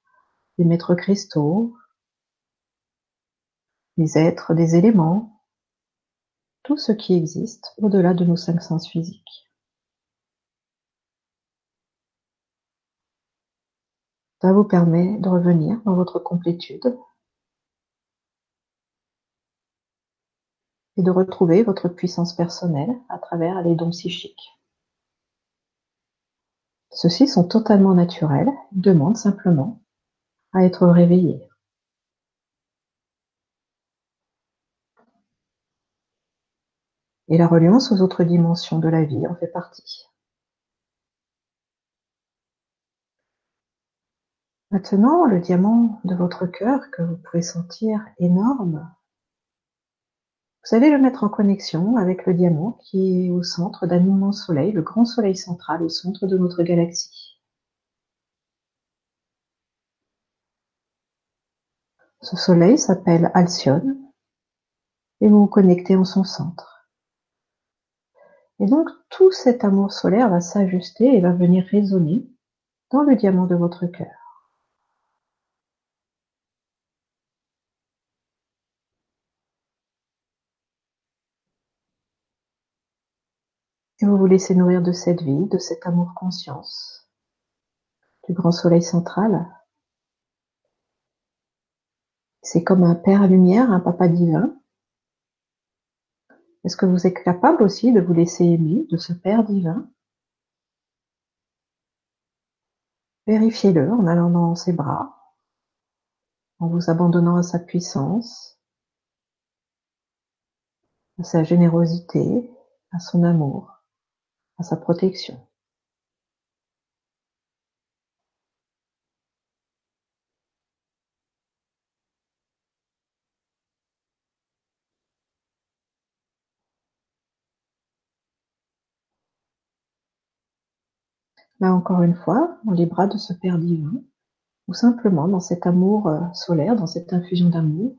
les maîtres cristaux, les êtres des éléments, tout ce qui existe au-delà de nos cinq sens physiques. Ça vous permet de revenir dans votre complétude et de retrouver votre puissance personnelle à travers les dons psychiques. Ceux-ci sont totalement naturels, demandent simplement à être réveillés. Et la reliance aux autres dimensions de la vie en fait partie. Maintenant, le diamant de votre cœur que vous pouvez sentir énorme, vous allez le mettre en connexion avec le diamant qui est au centre d'un immense soleil, le grand soleil central au centre de notre galaxie. Ce soleil s'appelle Alcyone et vous vous connectez en son centre. Et donc tout cet amour solaire va s'ajuster et va venir résonner dans le diamant de votre cœur. Et vous vous laissez nourrir de cette vie, de cet amour conscience, du grand soleil central. C'est comme un père lumière, un papa divin est-ce que vous êtes capable aussi de vous laisser aimer de ce Père divin? Vérifiez-le en allant dans ses bras, en vous abandonnant à sa puissance, à sa générosité, à son amour, à sa protection. Là encore une fois, dans les bras de ce Père divin, ou simplement dans cet amour euh, solaire, dans cette infusion d'amour,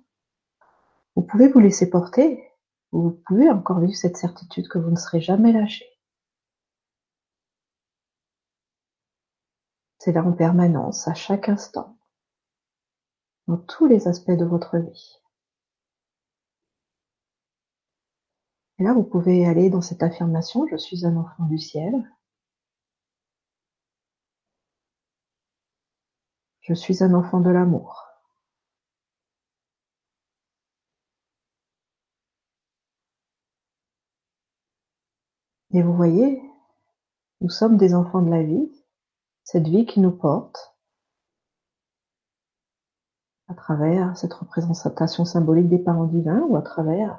vous pouvez vous laisser porter, vous pouvez encore vivre cette certitude que vous ne serez jamais lâché. C'est là en permanence, à chaque instant, dans tous les aspects de votre vie. Et là, vous pouvez aller dans cette affirmation, je suis un enfant du ciel, Je suis un enfant de l'amour. Et vous voyez, nous sommes des enfants de la vie, cette vie qui nous porte à travers cette représentation symbolique des parents divins ou à travers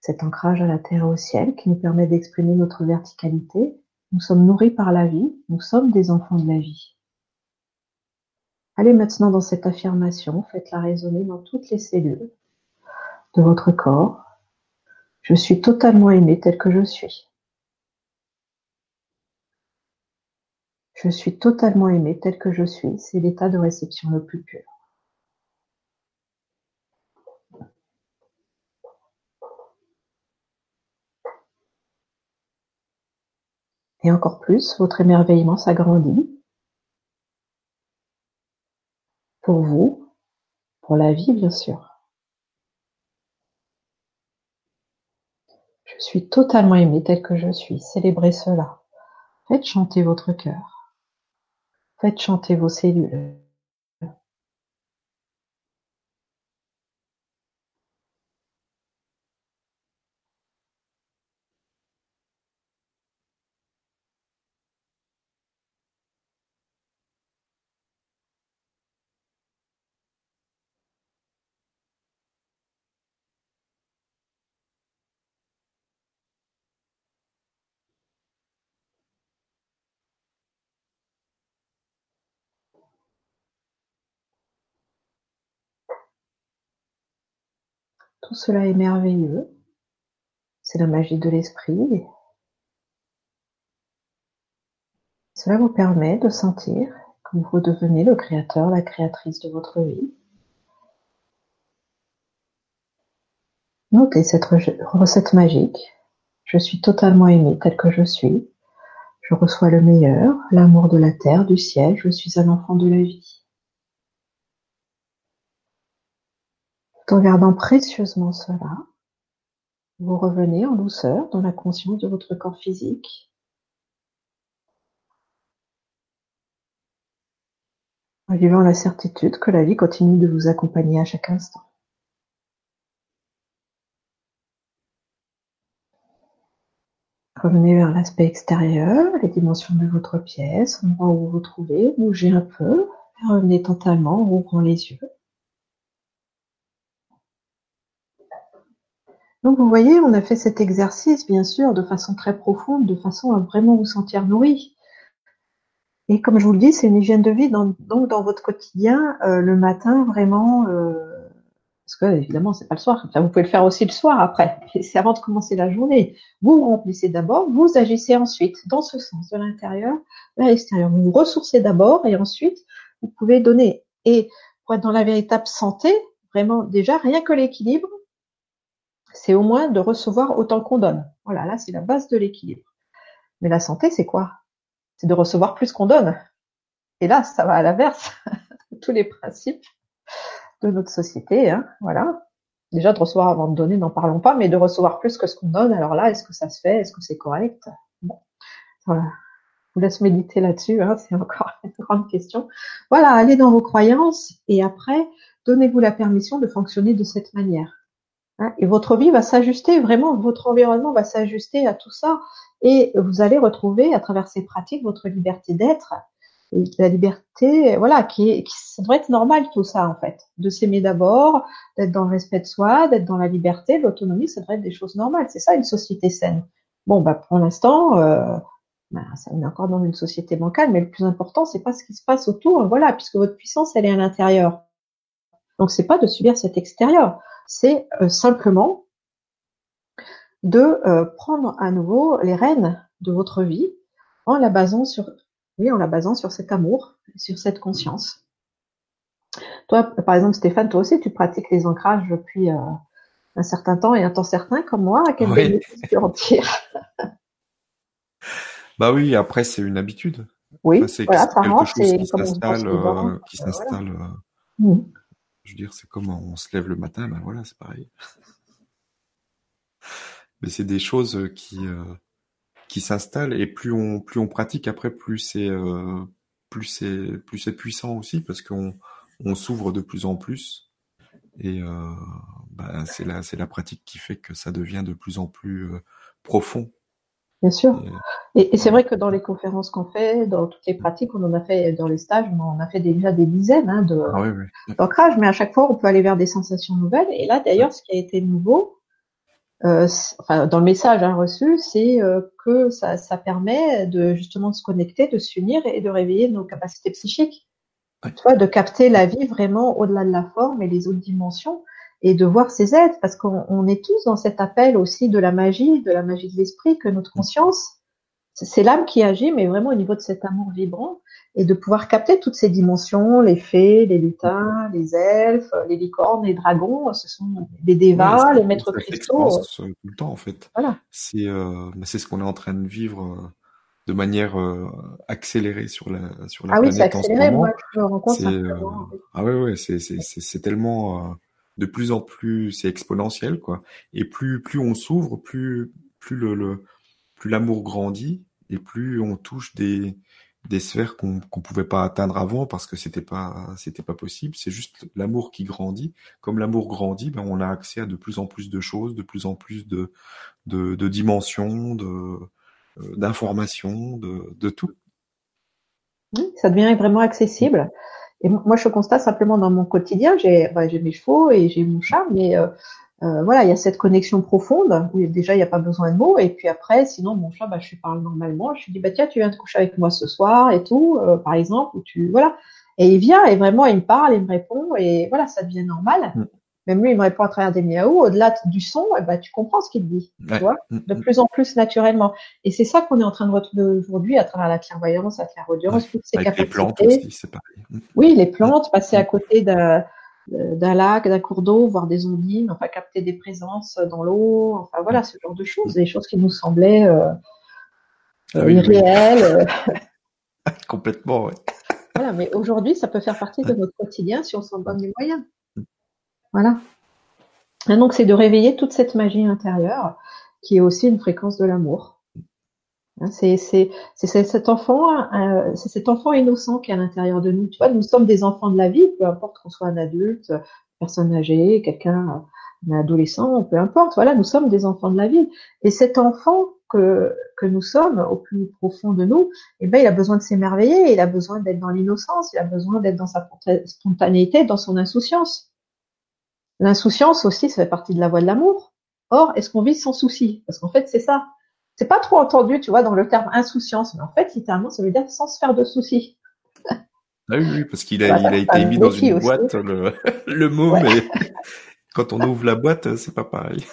cet ancrage à la terre et au ciel qui nous permet d'exprimer notre verticalité. Nous sommes nourris par la vie, nous sommes des enfants de la vie. Allez maintenant dans cette affirmation, faites-la résonner dans toutes les cellules de votre corps. Je suis totalement aimé tel que je suis. Je suis totalement aimé tel que je suis. C'est l'état de réception le plus pur. Et encore plus, votre émerveillement s'agrandit Pour vous, pour la vie bien sûr. Je suis totalement aimé tel que je suis. Célébrez cela. Faites chanter votre cœur. Faites chanter vos cellules. Tout cela est merveilleux. C'est la magie de l'esprit. Cela vous permet de sentir que vous redevenez le créateur, la créatrice de votre vie. Notez cette recette magique. Je suis totalement aimé tel que je suis. Je reçois le meilleur, l'amour de la terre, du ciel. Je suis un enfant de la vie. En gardant précieusement cela, vous revenez en douceur dans la conscience de votre corps physique. En vivant la certitude que la vie continue de vous accompagner à chaque instant. Revenez vers l'aspect extérieur, les dimensions de votre pièce, l'endroit où vous vous trouvez, bougez un peu, revenez totalement en ouvrant les yeux. Donc vous voyez, on a fait cet exercice, bien sûr, de façon très profonde, de façon à vraiment vous sentir nourri. Et comme je vous le dis, c'est une hygiène de vie, donc dans votre quotidien, euh, le matin, vraiment, euh, parce que évidemment, c'est pas le soir. Enfin, vous pouvez le faire aussi le soir après. C'est avant de commencer la journée. Vous remplissez d'abord, vous agissez ensuite, dans ce sens, de l'intérieur vers l'extérieur. Vous vous ressourcez d'abord et ensuite, vous pouvez donner. Et pour être dans la véritable santé, vraiment, déjà, rien que l'équilibre, c'est au moins de recevoir autant qu'on donne. Voilà, là, c'est la base de l'équilibre. Mais la santé, c'est quoi? C'est de recevoir plus qu'on donne. Et là, ça va à l'inverse de tous les principes de notre société. Hein, voilà. Déjà, de recevoir avant de donner, n'en parlons pas, mais de recevoir plus que ce qu'on donne. Alors là, est-ce que ça se fait? Est-ce que c'est correct? Bon. Voilà. Je vous laisse méditer là-dessus. Hein, c'est encore une grande question. Voilà, allez dans vos croyances et après, donnez-vous la permission de fonctionner de cette manière. Hein, et votre vie va s'ajuster, vraiment, votre environnement va s'ajuster à tout ça. Et vous allez retrouver, à travers ces pratiques, votre liberté d'être. La liberté, voilà, qui, ça devrait être normal tout ça en fait, de s'aimer d'abord, d'être dans le respect de soi, d'être dans la liberté, l'autonomie, ça devrait être des choses normales. C'est ça une société saine. Bon, bah pour l'instant, euh, bah, ça on est encore dans une société bancale, mais le plus important, c'est pas ce qui se passe autour, voilà, puisque votre puissance, elle est à l'intérieur. Donc c'est pas de subir cet extérieur c'est euh, simplement de euh, prendre à nouveau les rênes de votre vie en la basant sur, oui, en la basant sur cet amour, sur cette conscience. Toi, par exemple, Stéphane, toi aussi, tu pratiques les ancrages depuis euh, un certain temps et un temps certain, comme moi. À quel oui. tu en tires? Bah oui, après, c'est une habitude. Oui, c'est voilà, quelque chose qui s'installe, qui s'installe. Mmh. Je veux dire, c'est comme on se lève le matin, ben voilà, c'est pareil. Mais c'est des choses qui euh, qui s'installent et plus on plus on pratique après, plus c'est euh, plus c'est plus puissant aussi parce qu'on on s'ouvre de plus en plus et euh, ben, c'est la c'est la pratique qui fait que ça devient de plus en plus profond Bien sûr. Et, et c'est vrai que dans les conférences qu'on fait, dans toutes les pratiques, on en a fait dans les stages, on en a fait déjà des dizaines hein, de ah oui, oui. d'ancrage, mais à chaque fois, on peut aller vers des sensations nouvelles. Et là, d'ailleurs, ce qui a été nouveau, euh, enfin, dans le message hein, reçu, c'est euh, que ça, ça permet de justement de se connecter, de s'unir et de réveiller nos capacités psychiques. Tu vois, de capter la vie vraiment au-delà de la forme et les autres dimensions et de voir ces êtres, parce qu'on est tous dans cet appel aussi de la magie, de la magie de l'esprit, que notre conscience, c'est l'âme qui agit, mais vraiment au niveau de cet amour vibrant, et de pouvoir capter toutes ces dimensions, les fées, les lutins, les elfes, les licornes, les dragons, ce sont les dévas, les maîtres cristaux. Tout le temps, en fait. Voilà. C'est euh, ce qu'on est en train de vivre euh, de manière euh, accélérée sur la sur la ah planète oui, c'est accéléré, en ce moment. moi je me rends compte. Euh, ah ouais ouais, c'est c'est c'est tellement de plus en plus, c'est exponentiel quoi. Et plus plus on s'ouvre, plus plus le, plus l'amour grandit et plus on touche des des sphères qu'on qu'on pouvait pas atteindre avant parce que c'était pas c'était pas possible. C'est juste l'amour qui grandit. Comme l'amour grandit, ben on a accès à de plus en plus de choses, de plus en plus de de, de dimensions, de euh, d'informations, de de tout. Ça devient vraiment accessible. Et moi, je constate simplement dans mon quotidien, j'ai bah, mes chevaux et j'ai mon chat, mais euh, euh, voilà, il y a cette connexion profonde où déjà il n'y a pas besoin de mots. Et puis après, sinon mon chat, bah, je lui parle normalement. Je lui dis bah tiens, tu viens te coucher avec moi ce soir et tout, euh, par exemple, ou tu voilà. Et il vient et vraiment il me parle, il me répond et voilà, ça devient normal. Même lui, il me répond à travers des miaou. Au-delà du son, eh ben, tu comprends ce qu'il dit, tu vois, mm, de mm. plus en plus naturellement. Et c'est ça qu'on est en train de retrouver aujourd'hui à travers la clairvoyance, la clairaudience, toutes ces capacités. Les plantes aussi, c'est pareil. Mm. Oui, les plantes, passer à côté d'un d'un lac, d'un cours d'eau, voir des ondines, enfin capter des présences dans l'eau, enfin voilà, ce genre de choses, des choses qui nous semblaient euh, ah irréelles. Complètement, oui. Voilà, mais aujourd'hui, ça peut faire partie de notre quotidien si on s'en donne les moyens. Voilà. Et donc, c'est de réveiller toute cette magie intérieure qui est aussi une fréquence de l'amour. Hein, c'est cet enfant, euh, c'est cet enfant innocent qui est à l'intérieur de nous. Tu vois, nous sommes des enfants de la vie, peu importe qu'on soit un adulte, personne âgée, quelqu'un, un adolescent, peu importe. Voilà, nous sommes des enfants de la vie. Et cet enfant que, que nous sommes au plus profond de nous, eh ben, il a besoin de s'émerveiller, il a besoin d'être dans l'innocence, il a besoin d'être dans sa spontanéité, dans son insouciance. L'insouciance aussi, ça fait partie de la voie de l'amour. Or, est-ce qu'on vit sans souci? Parce qu'en fait, c'est ça. C'est pas trop entendu, tu vois, dans le terme insouciance, mais en fait, littéralement, ça veut dire sans se faire de soucis. Ah oui, oui, parce qu'il a, il a été mis dans une boîte, le, le mot, mais quand on ouvre la boîte, c'est pas pareil.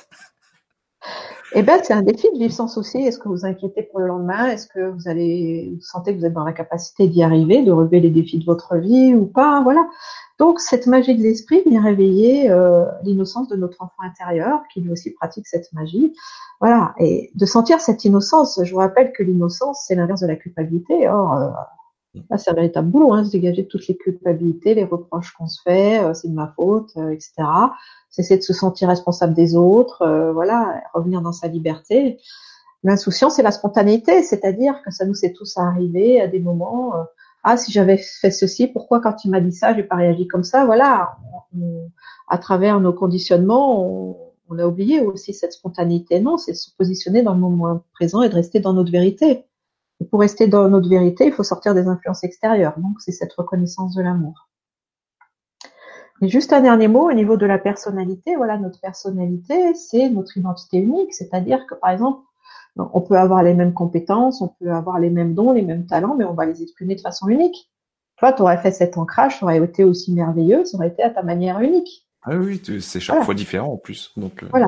Eh ben, c'est un défi de vivre sans souci. Est-ce que vous inquiétez pour le lendemain? Est-ce que vous allez, vous sentez que vous êtes dans la capacité d'y arriver, de relever les défis de votre vie ou pas? Voilà. Donc cette magie de l'esprit vient réveiller euh, l'innocence de notre enfant intérieur, qui lui aussi pratique cette magie. Voilà, et de sentir cette innocence. Je vous rappelle que l'innocence, c'est l'inverse de la culpabilité. Or, euh, là, c'est un véritable boulot, hein, se dégager de toutes les culpabilités, les reproches qu'on se fait, euh, c'est de ma faute, etc. C'est de se sentir responsable des autres, voilà, revenir dans sa liberté. L'insouciance et la spontanéité, c'est-à-dire que ça nous est tous arrivé à des moments ah si j'avais fait ceci, pourquoi quand il m'a dit ça, j'ai pas réagi comme ça? Voilà, à travers nos conditionnements, on, a oublié aussi cette spontanéité. Non, c'est se positionner dans le moment présent et de rester dans notre vérité. Et pour rester dans notre vérité, il faut sortir des influences extérieures. Donc c'est cette reconnaissance de l'amour. Et juste un dernier mot au niveau de la personnalité. Voilà, notre personnalité, c'est notre identité unique. C'est-à-dire que par exemple, on peut avoir les mêmes compétences, on peut avoir les mêmes dons, les mêmes talents, mais on va les exprimer de façon unique. Toi, tu aurais fait cet ancrage, ça aurait été aussi merveilleux, ça aurait été à ta manière unique. Ah oui, c'est chaque fois différent en plus. Donc, euh, voilà.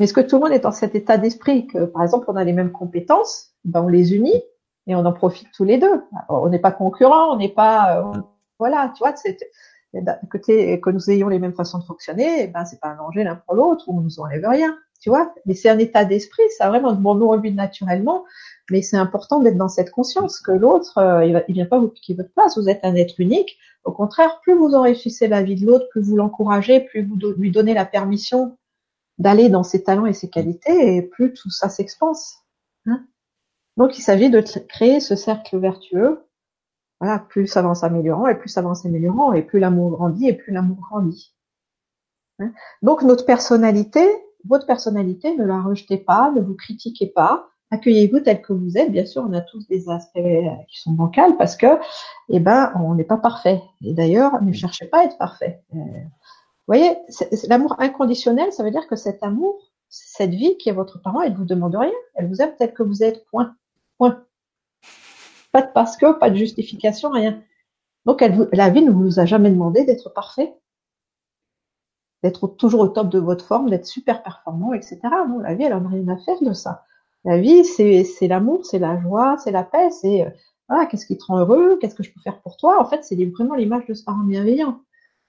Mais est-ce que tout le monde est dans cet état d'esprit que, par exemple, on a les mêmes compétences, ben on les unit et on en profite tous les deux? on n'est pas concurrents, on n'est pas, euh, voilà, tu vois, c'est que, que nous ayons les mêmes façons de fonctionner, ben c'est pas un danger l'un pour l'autre, on nous enlève rien tu vois? Mais c'est un état d'esprit, ça vraiment, bon, nous on naturellement, mais c'est important d'être dans cette conscience que l'autre, euh, il, il vient pas vous piquer votre place. Vous êtes un être unique. Au contraire, plus vous enrichissez la vie de l'autre, plus vous l'encouragez, plus vous lui donnez la permission d'aller dans ses talents et ses qualités, et plus tout ça s'expanse. Hein Donc il s'agit de créer ce cercle vertueux. Voilà, plus ça va en s'améliorant, et plus ça va en s'améliorant, et plus l'amour grandit, et plus l'amour grandit. Hein Donc notre personnalité, votre personnalité, ne la rejetez pas, ne vous critiquez pas, accueillez-vous tel que vous êtes. Bien sûr, on a tous des aspects qui sont bancals parce que, eh ben, on n'est pas parfait. Et d'ailleurs, ne cherchez pas à être parfait. Voyez, l'amour inconditionnel, ça veut dire que cet amour, cette vie qui est votre parent, elle vous demande rien. Elle vous aime tel que vous êtes. Point. Point. Pas de parce que, pas de justification, rien. Donc, la vie ne vous a jamais demandé d'être parfait d'être toujours au top de votre forme, d'être super performant, etc. Non, la vie, elle en a rien à faire de ça. La vie, c'est, l'amour, c'est la joie, c'est la paix, c'est voilà, qu'est-ce qui te rend heureux, qu'est-ce que je peux faire pour toi? En fait, c'est vraiment l'image de ce parent bienveillant.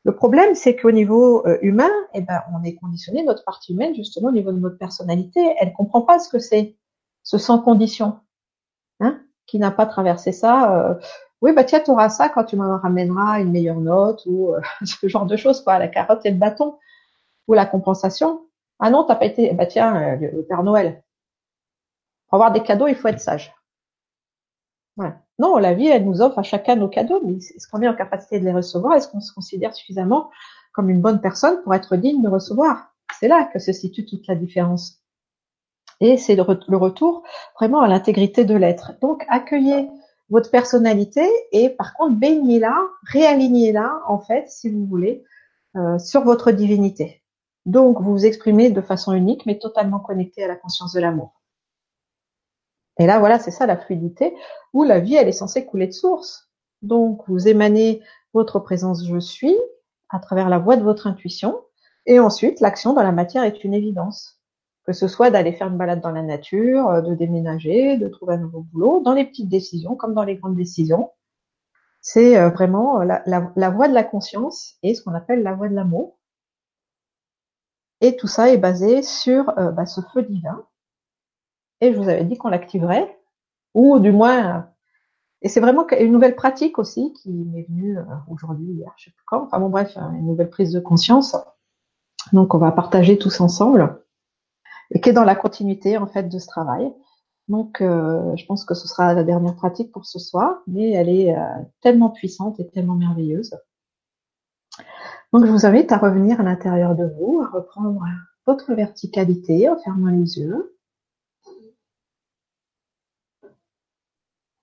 Le problème, c'est qu'au niveau euh, humain, eh ben, on est conditionné, notre partie humaine, justement, au niveau de notre personnalité, elle comprend pas ce que c'est, ce sans condition, hein, qui n'a pas traversé ça. Euh, oui, bah tiens, tu auras ça quand tu me ramèneras une meilleure note ou euh, ce genre de choses, quoi, la carotte et le bâton ou la compensation. Ah non, t'as pas été, bah tiens, le Père Noël. Pour avoir des cadeaux, il faut être sage. Voilà. Non, la vie, elle nous offre à chacun nos cadeaux, mais est-ce qu'on est en capacité de les recevoir? Est-ce qu'on se considère suffisamment comme une bonne personne pour être digne de recevoir? C'est là que se situe toute la différence. Et c'est le, retour vraiment à l'intégrité de l'être. Donc, accueillez votre personnalité et par contre baignez-la, réalignez-la en fait, si vous voulez, euh, sur votre divinité. Donc vous vous exprimez de façon unique mais totalement connecté à la conscience de l'amour. Et là voilà, c'est ça la fluidité où la vie elle est censée couler de source. Donc vous émanez votre présence je suis à travers la voix de votre intuition. Et ensuite, l'action dans la matière est une évidence. Que ce soit d'aller faire une balade dans la nature, euh, de déménager, de trouver un nouveau boulot, dans les petites décisions comme dans les grandes décisions. C'est euh, vraiment la, la, voie de la conscience et ce qu'on appelle la voie de l'amour. Et tout ça est basé sur euh, bah, ce feu divin. Et je vous avais dit qu'on l'activerait, ou du moins et c'est vraiment une nouvelle pratique aussi qui m'est venue euh, aujourd'hui, hier, je sais plus quand. Enfin bon, bref, une nouvelle prise de conscience. Donc, on va partager tous ensemble et qui est dans la continuité en fait de ce travail. Donc, euh, je pense que ce sera la dernière pratique pour ce soir, mais elle est euh, tellement puissante et tellement merveilleuse. Donc, je vous invite à revenir à l'intérieur de vous, à reprendre votre verticalité en fermant les yeux.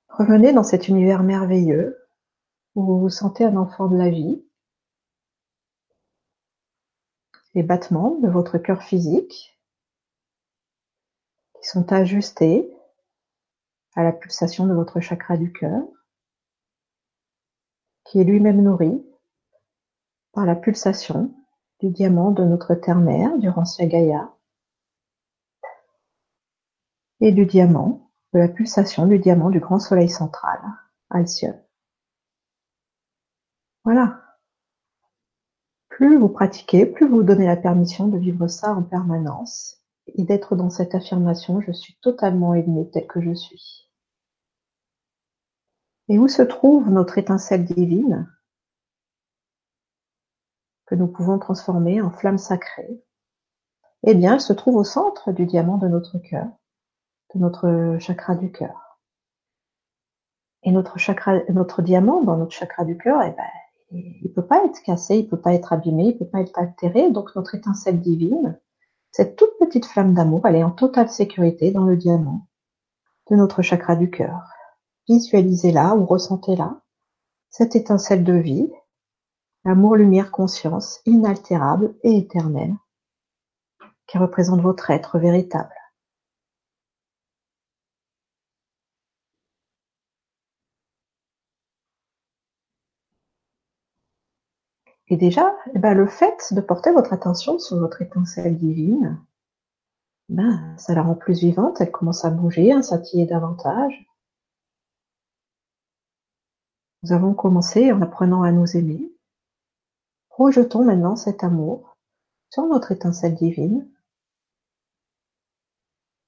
Revenez dans cet univers merveilleux où vous sentez un enfant de la vie. Les battements de votre cœur physique qui sont ajustés à la pulsation de votre chakra du cœur, qui est lui-même nourri par la pulsation du diamant de notre terre-mère, du Rancia Gaïa, et du diamant de la pulsation du diamant du grand soleil central, Alcyone. Voilà. Plus vous pratiquez, plus vous donnez la permission de vivre ça en permanence et d'être dans cette affirmation je suis totalement aimé tel que je suis. Et où se trouve notre étincelle divine que nous pouvons transformer en flamme sacrée? Eh bien, elle se trouve au centre du diamant de notre cœur de notre chakra du cœur. Et notre chakra, notre diamant dans notre chakra du cœur, eh ben, il peut pas être cassé, il peut pas être abîmé, il peut pas être altéré. Donc notre étincelle divine, cette toute petite flamme d'amour, elle est en totale sécurité dans le diamant de notre chakra du cœur. Visualisez-la ou ressentez-la, cette étincelle de vie, l'amour, lumière, conscience, inaltérable et éternelle, qui représente votre être véritable. Et déjà, eh ben, le fait de porter votre attention sur votre étincelle divine, ben, ça la rend plus vivante, elle commence à bouger, à sautiller davantage. Nous avons commencé en apprenant à nous aimer. Projetons maintenant cet amour sur notre étincelle divine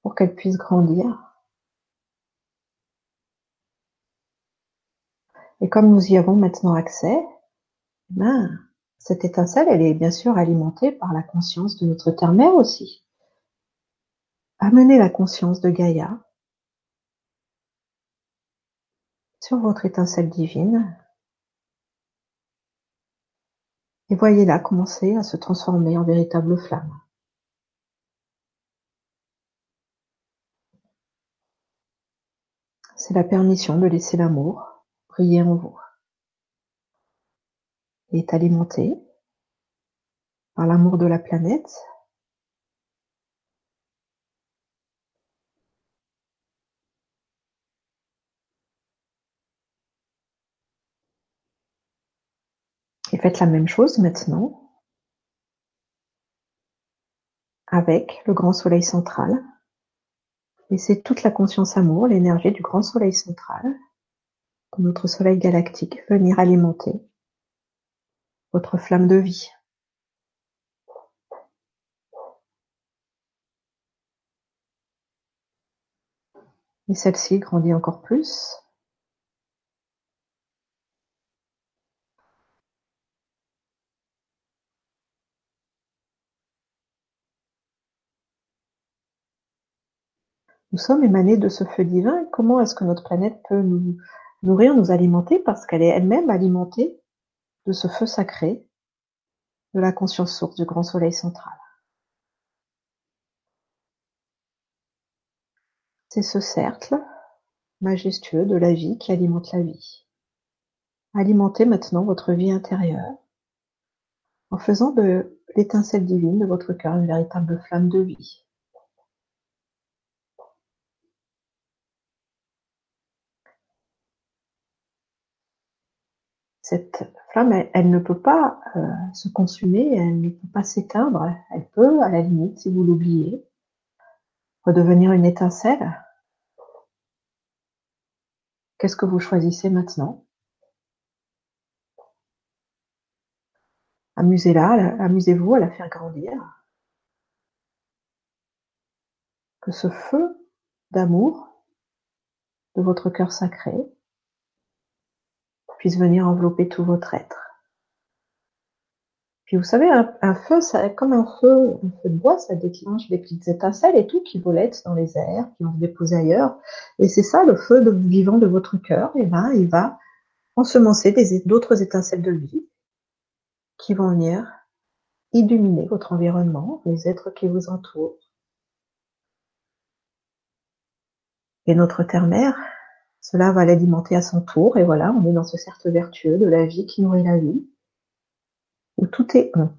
pour qu'elle puisse grandir. Et comme nous y avons maintenant accès, ben, cette étincelle, elle est bien sûr alimentée par la conscience de notre terre-mère aussi. Amenez la conscience de Gaïa sur votre étincelle divine et voyez-la commencer à se transformer en véritable flamme. C'est la permission de laisser l'amour briller en vous est alimenté par l'amour de la planète, Et faites la même chose maintenant avec le grand soleil central. Laissez toute la conscience amour, l'énergie du grand soleil central, notre soleil galactique, venir alimenter votre flamme de vie. Et celle-ci grandit encore plus. Nous sommes émanés de ce feu divin. Comment est-ce que notre planète peut nous nourrir, nous alimenter? Parce qu'elle est elle-même alimentée de ce feu sacré, de la conscience source du grand soleil central. C'est ce cercle majestueux de la vie qui alimente la vie. Alimentez maintenant votre vie intérieure en faisant de l'étincelle divine de votre cœur une véritable flamme de vie. Cette flamme, elle, ne peut pas euh, se consumer, elle ne peut pas s'éteindre. Elle peut, à la limite, si vous l'oubliez, redevenir une étincelle. Qu'est-ce que vous choisissez maintenant? Amusez-la, amusez-vous à la faire grandir. Que ce feu d'amour de votre cœur sacré puisse venir envelopper tout votre être. Puis vous savez, un, feu, ça, comme un feu, un feu de bois, ça déclenche des petites étincelles et tout qui volettent dans les airs, qui vont se déposer ailleurs. Et c'est ça le feu vivant de votre cœur. Et ben, il va ensemencer d'autres étincelles de vie qui vont venir illuminer votre environnement, les êtres qui vous entourent. Et notre terre-mère, cela va l'alimenter à son tour, et voilà, on est dans ce cercle vertueux de la vie qui nourrit la vie, où tout est un,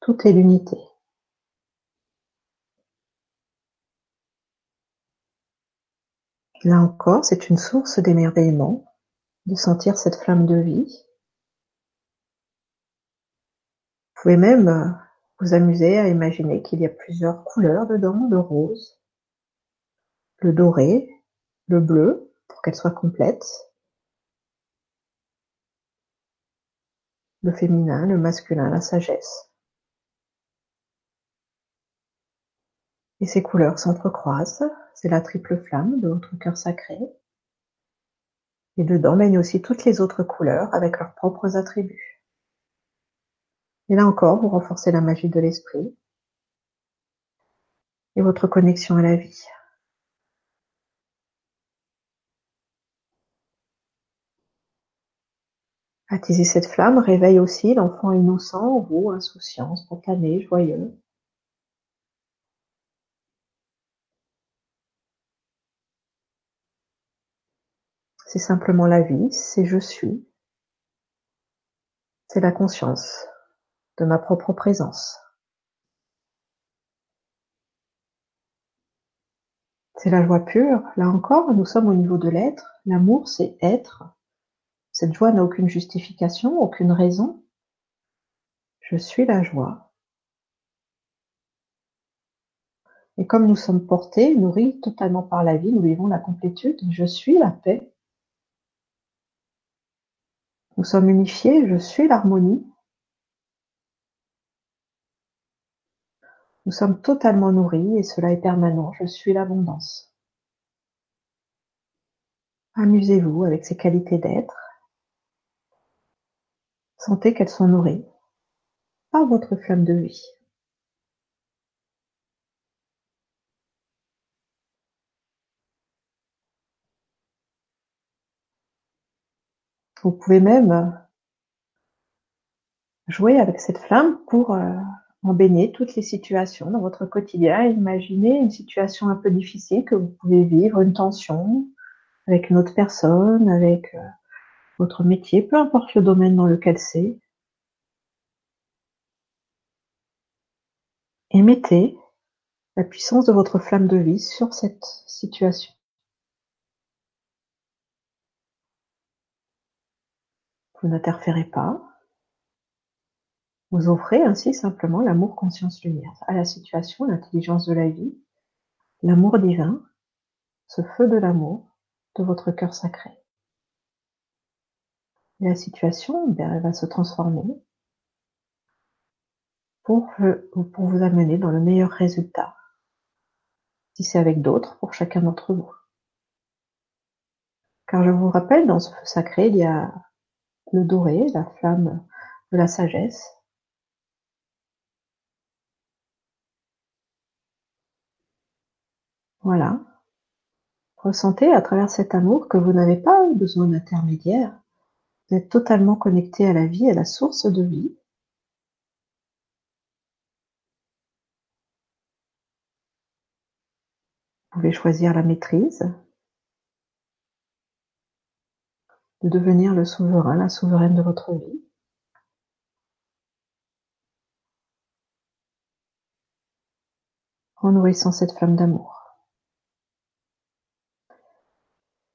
tout est l'unité. Là encore, c'est une source d'émerveillement de sentir cette flamme de vie. Vous pouvez même euh, vous amuser à imaginer qu'il y a plusieurs couleurs dedans, de rose, le doré, le bleu pour qu'elle soit complète, le féminin, le masculin, la sagesse. Et ces couleurs s'entrecroisent, c'est la triple flamme de votre cœur sacré. Et dedans baignent aussi toutes les autres couleurs avec leurs propres attributs. Et là encore, vous renforcez la magie de l'esprit et votre connexion à la vie. Attiser cette flamme réveille aussi l'enfant innocent en vous, insouciant, spontané, joyeux. C'est simplement la vie, c'est je suis. C'est la conscience de ma propre présence. C'est la joie pure. Là encore, nous sommes au niveau de l'être. L'amour, c'est être. Cette joie n'a aucune justification, aucune raison. Je suis la joie. Et comme nous sommes portés, nourris totalement par la vie, nous vivons la complétude. Je suis la paix. Nous sommes unifiés, je suis l'harmonie. Nous sommes totalement nourris et cela est permanent. Je suis l'abondance. Amusez-vous avec ces qualités d'être. Sentez qu'elles sont nourries par votre flamme de vie. Vous pouvez même jouer avec cette flamme pour euh, en baigner toutes les situations dans votre quotidien. Imaginez une situation un peu difficile que vous pouvez vivre, une tension avec une autre personne, avec euh, votre métier, peu importe le domaine dans lequel c'est. Et mettez la puissance de votre flamme de vie sur cette situation. Vous n'interférez pas. Vous offrez ainsi simplement l'amour conscience lumière à la situation, l'intelligence de la vie, l'amour divin, ce feu de l'amour de votre cœur sacré la situation, ben, elle va se transformer pour, pour vous amener dans le meilleur résultat. Si c'est avec d'autres, pour chacun d'entre vous. Car je vous rappelle, dans ce feu sacré, il y a le doré, la flamme de la sagesse. Voilà. Ressentez à travers cet amour que vous n'avez pas besoin d'intermédiaire vous êtes totalement connecté à la vie, à la source de vie. Vous pouvez choisir la maîtrise, de devenir le souverain, la souveraine de votre vie. en nourrissant cette flamme d'amour.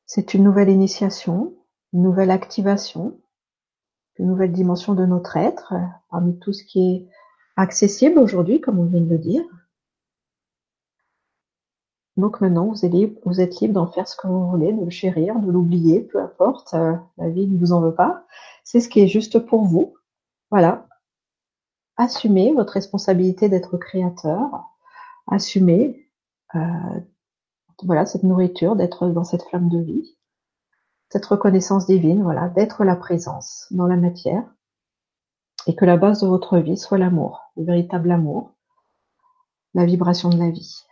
C'est une nouvelle initiation une nouvelle activation une nouvelle dimension de notre être, parmi tout ce qui est accessible aujourd'hui, comme on vient de le dire. Donc maintenant, vous êtes libre, vous êtes libre d'en faire ce que vous voulez, de le chérir, de l'oublier, peu importe, euh, la vie ne vous en veut pas. C'est ce qui est juste pour vous. Voilà. Assumez votre responsabilité d'être créateur. Assumez euh, voilà cette nourriture, d'être dans cette flamme de vie, cette reconnaissance divine, voilà, d'être la présence dans la matière, et que la base de votre vie soit l'amour, le véritable amour, la vibration de la vie.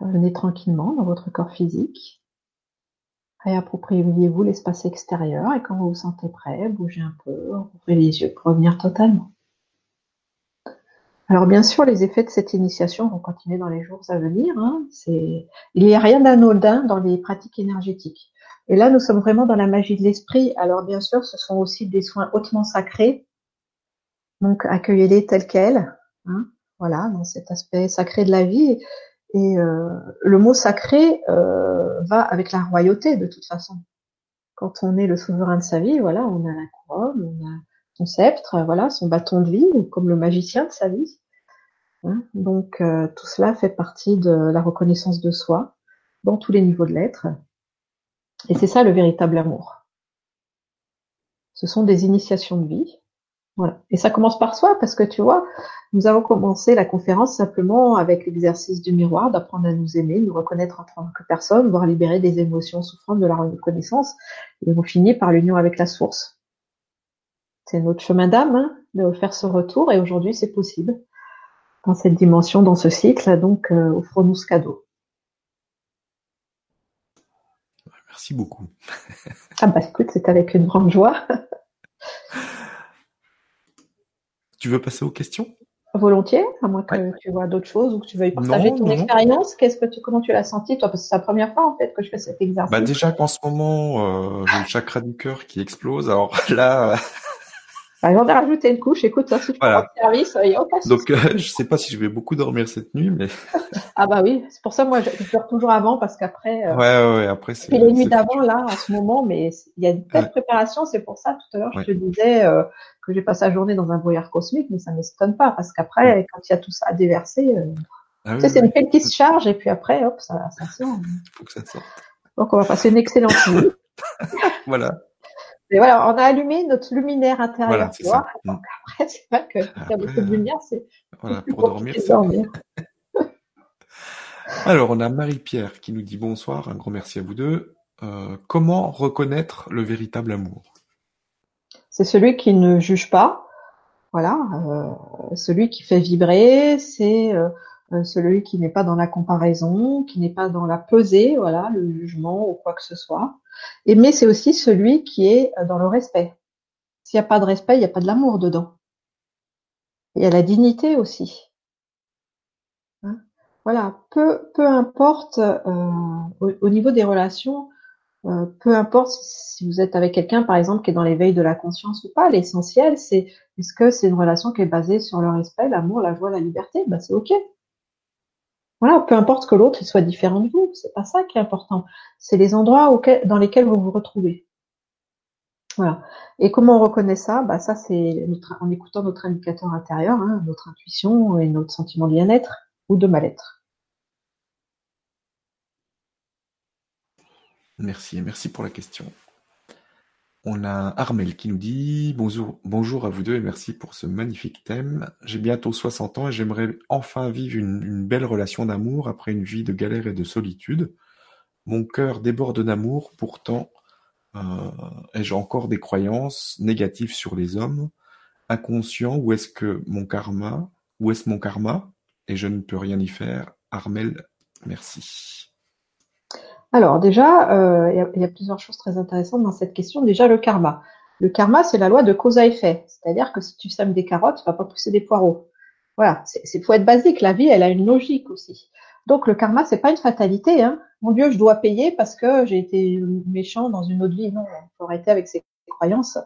Venez tranquillement dans votre corps physique. Réappropriez-vous l'espace extérieur et quand vous vous sentez prêt, bougez un peu, ouvrez les yeux pour revenir totalement. Alors bien sûr, les effets de cette initiation vont continuer dans les jours à venir. Hein. Il n'y a rien d'anodin dans les pratiques énergétiques. Et là, nous sommes vraiment dans la magie de l'esprit. Alors bien sûr, ce sont aussi des soins hautement sacrés. Donc accueillez-les tels quels. Hein. Voilà, dans cet aspect sacré de la vie. Et euh, le mot sacré euh, va avec la royauté de toute façon. Quand on est le souverain de sa vie, voilà, on a la couronne, on a son sceptre, voilà, son bâton de vie, comme le magicien de sa vie. Hein. Donc euh, tout cela fait partie de la reconnaissance de soi dans tous les niveaux de l'être. Et c'est ça le véritable amour. Ce sont des initiations de vie voilà. Et ça commence par soi, parce que tu vois, nous avons commencé la conférence simplement avec l'exercice du miroir, d'apprendre à nous aimer, nous reconnaître en tant que personne, voire libérer des émotions souffrantes de la reconnaissance, et on finit par l'union avec la source. C'est notre chemin d'âme hein, de faire ce retour, et aujourd'hui c'est possible dans cette dimension, dans ce cycle, donc euh, offrons-nous ce cadeau. Merci beaucoup. ah bah écoute, c'est avec une grande joie. Tu veux passer aux questions? Volontiers, à moins que tu vois d'autres choses ou que tu veuilles partager ton expérience. Qu'est-ce que tu, comment tu l'as senti toi? Parce que c'est la première fois en fait que je fais cet exercice. Bah déjà qu'en ce moment, euh, j'ai le chakra du cœur qui explose. Alors là, j'en ai rajouté une couche. Écoute, ça, si tu voilà. service, il y a aucun Donc, euh, je sais pas si je vais beaucoup dormir cette nuit, mais. ah bah oui, c'est pour ça moi je, dors toujours avant parce qu'après. Euh... Ouais, ouais, après c'est. Les nuits d'avant là, en ce moment, mais il y a une telle préparation. C'est pour ça tout à l'heure je te disais euh, que j'ai passé la journée dans un brouillard cosmique, mais ça ne m'étonne pas parce qu'après, quand il y a tout ça à déverser, euh, ah tu sais, c'est une pile qui se charge et puis après, hop, ça, ça sort. Faut que ça sorte. Donc on va passer une excellente nuit. voilà. Voilà, on a allumé notre luminaire intérieur, tu vois. Donc après, c'est vrai que il y a beaucoup de lumière, c'est voilà, pour dormir. Alors, on a Marie-Pierre qui nous dit bonsoir, un grand merci à vous deux. Euh, comment reconnaître le véritable amour? C'est celui qui ne juge pas, voilà, euh, celui qui fait vibrer, c'est euh, celui qui n'est pas dans la comparaison, qui n'est pas dans la pesée, voilà, le jugement ou quoi que ce soit. Et mais c'est aussi celui qui est euh, dans le respect. S'il n'y a pas de respect, il n'y a pas de l'amour dedans. Il y a la dignité aussi. Hein voilà, peu peu importe euh, au, niveau des relations, peu importe si vous êtes avec quelqu'un par exemple qui est dans l'éveil de la conscience ou pas, l'essentiel c'est est-ce que c'est une relation qui est basée sur le respect, l'amour, la joie, la liberté, ben c'est ok. Voilà, peu importe que l'autre soit différent de vous, c'est pas ça qui est important. C'est les endroits dans lesquels vous vous retrouvez. Voilà. Et comment on reconnaît ça? Bah ça c'est en écoutant notre indicateur intérieur, hein, notre intuition et notre sentiment de bien-être ou de mal-être. Merci, merci pour la question. On a Armel qui nous dit bonjour, bonjour à vous deux et merci pour ce magnifique thème. J'ai bientôt 60 ans et j'aimerais enfin vivre une, belle relation d'amour après une vie de galère et de solitude. Mon cœur déborde d'amour, pourtant euh, ai-je encore des croyances négatives sur les hommes, inconscient ou est-ce que mon karma, où est-ce mon karma? Et je ne peux rien y faire. Armel, merci. Alors déjà, euh, il y, a plusieurs choses très intéressantes dans cette question. Déjà, le karma. Le karma, c'est la loi de cause à effet. C'est-à-dire que si tu sèmes des carottes, tu vas pas pousser des poireaux. Voilà, c'est faut être basique. La vie, elle a une logique aussi. Donc le karma, c'est pas une fatalité. Hein. Mon Dieu, je dois payer parce que j'ai été méchant dans une autre vie. Non, il faut arrêter avec ces croyances.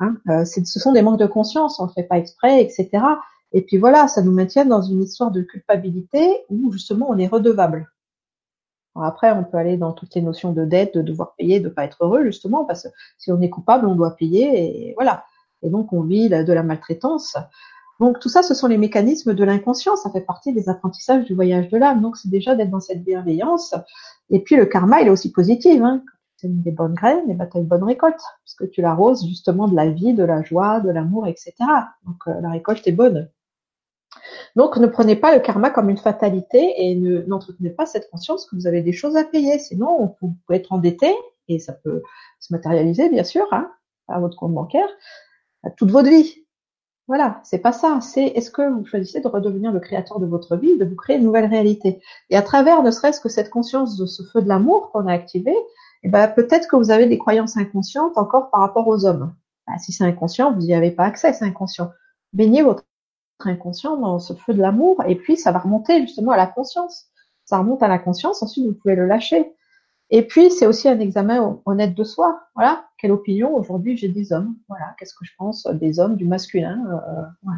Hein. Euh, ce sont des manques de conscience. On le fait pas exprès, etc. Et puis voilà, ça nous maintient dans une histoire de culpabilité où justement on est redevable. Après, on peut aller dans toutes les notions de dette, de devoir payer, de pas être heureux, justement, parce que si on est coupable, on doit payer, et voilà. Et donc, on vit de la maltraitance. Donc, tout ça, ce sont les mécanismes de l'inconscient. Ça fait partie des apprentissages du voyage de l'âme. Donc, c'est déjà d'être dans cette bienveillance. Et puis, le karma, il est aussi positif. Hein. Quand des bonnes graines, et eh ben, tu as une bonne récolte. Parce que tu l'arroses justement de la vie, de la joie, de l'amour, etc. Donc, euh, la récolte est bonne. Donc, ne prenez pas le karma comme une fatalité et ne, n'entretenez pas cette conscience que vous avez des choses à payer. Sinon, vous pouvez être endetté et ça peut se matérialiser, bien sûr, hein, à votre compte bancaire, toute votre vie. Voilà, c'est pas ça. C'est est-ce que vous choisissez de redevenir le créateur de votre vie, de vous créer une nouvelle réalité? Et à travers, ne serait-ce que cette conscience de ce feu de l'amour qu'on a activé, eh ben, peut-être que vous avez des croyances inconscientes encore par rapport aux hommes. Ben, si c'est inconscient, vous n'y avez pas accès, c'est inconscient. Baignez votre inconscient dans ce feu de l'amour, et puis ça va remonter justement à la conscience. Ça remonte à la conscience, ensuite vous pouvez le lâcher. Et puis c'est aussi un examen honnête de soi. Voilà, quelle opinion aujourd'hui j'ai des hommes? Voilà, qu'est-ce que je pense des hommes, du masculin. Euh,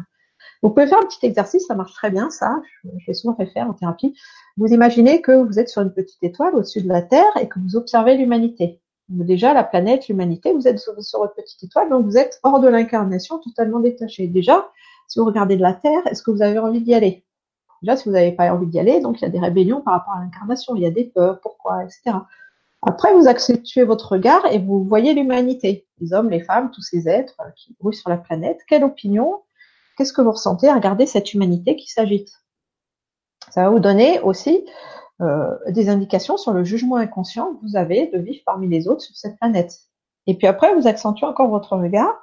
Vous pouvez faire un petit exercice, ça marche très bien, ça. Je, je l'ai souvent fait faire en thérapie. Vous imaginez que vous êtes sur une petite étoile au-dessus de la Terre et que vous observez l'humanité. Déjà, la planète, l'humanité, vous êtes sur, sur votre petite étoile, donc vous êtes hors de l'incarnation, totalement détaché. Déjà, si vous regardez de la Terre, est-ce que vous avez envie d'y aller? Déjà, si vous n'avez pas envie d'y aller, donc il y a des rébellions par rapport à l'incarnation, il y a des peurs, pourquoi, etc. Après, vous accentuez votre regard et vous voyez l'humanité, les hommes, les femmes, tous ces êtres qui brouillent sur la planète. Quelle opinion? Qu'est-ce que vous ressentez à regarder cette humanité qui s'agite? Ça va vous donner aussi euh, des indications sur le jugement inconscient que vous avez de vivre parmi les autres sur cette planète. Et puis après, vous accentuez encore votre regard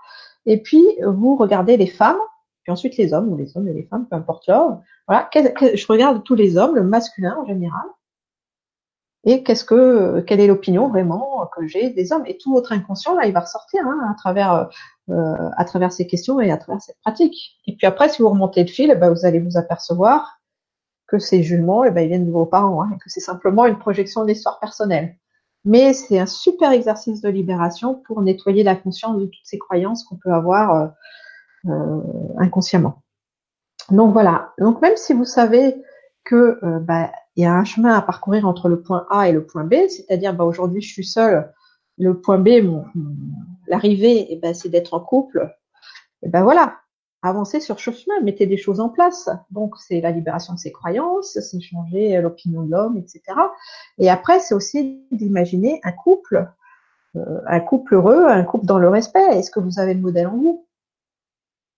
et puis vous regardez les femmes puis ensuite les hommes, ou les hommes et les femmes, peu importe l'ordre. Voilà, je regarde tous les hommes, le masculin en général, et qu'est-ce que, quelle est l'opinion vraiment que j'ai des hommes? Et tout votre inconscient là, il va ressortir hein, à travers, euh, à travers ces questions et à travers cette pratique. Et puis après, si vous remontez le fil, eh ben, vous allez vous apercevoir que ces jugements, eh ben, ils viennent de vos parents, hein, et que c'est simplement une projection de l'histoire personnelle. Mais c'est un super exercice de libération pour nettoyer la conscience de toutes ces croyances qu'on peut avoir euh, inconsciemment. Donc voilà. Donc même si vous savez que euh, bah, y a un chemin à parcourir entre le point A et le point B, c'est-à-dire bah, aujourd'hui je suis seule, le point B, l'arrivée, eh ben, c'est d'être en couple. Et ben voilà, avancez sur ce chemin, mettez des choses en place. Donc c'est la libération de ses croyances, c'est changer l'opinion de l'homme, etc. Et après c'est aussi d'imaginer un couple, euh, un couple heureux, un couple dans le respect. Est-ce que vous avez le modèle en vous?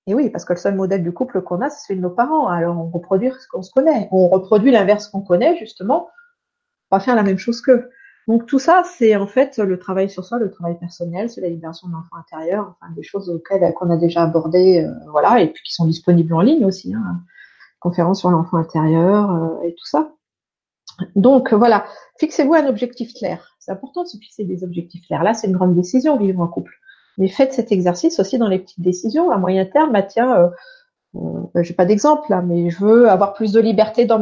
Et oui, parce que le seul modèle du couple qu'on a, c'est celui de nos parents. Alors on reproduit ce qu'on se connaît. On reproduit l'inverse qu'on connaît, justement. On va faire la même chose qu'eux. Donc tout ça, c'est en fait le travail sur soi, le travail personnel, c'est la libération de l'enfant intérieur, enfin des choses auxquelles qu'on a déjà abordé, euh, voilà, et puis qui sont disponibles en ligne aussi, hein, conférences sur l'enfant intérieur euh, et tout ça. Donc voilà, fixez-vous un objectif clair. C'est important de se fixer des objectifs clairs. Là, c'est une grande décision vivre en couple. Mais faites cet exercice aussi dans les petites décisions. À moyen terme, bah tiens, euh, euh, j'ai pas d'exemple là, mais je veux avoir plus de liberté dans,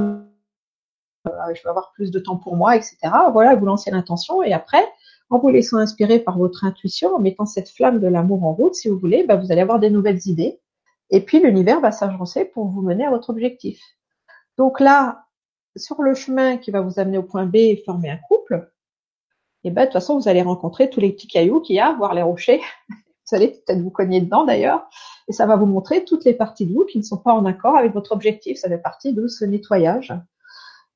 euh, je veux avoir plus de temps pour moi, etc. Voilà, vous lancez l'intention et après, en vous laissant inspirer par votre intuition, en mettant cette flamme de l'amour en route, si vous voulez, bah, vous allez avoir des nouvelles idées. Et puis l'univers va s'agencer pour vous mener à votre objectif. Donc là, sur le chemin qui va vous amener au point B former un couple, et ben de toute façon vous allez rencontrer tous les petits cailloux qu'il y a, voir les rochers. Vous allez peut-être vous cogner dedans d'ailleurs, et ça va vous montrer toutes les parties de vous qui ne sont pas en accord avec votre objectif. Ça fait partie de ce nettoyage.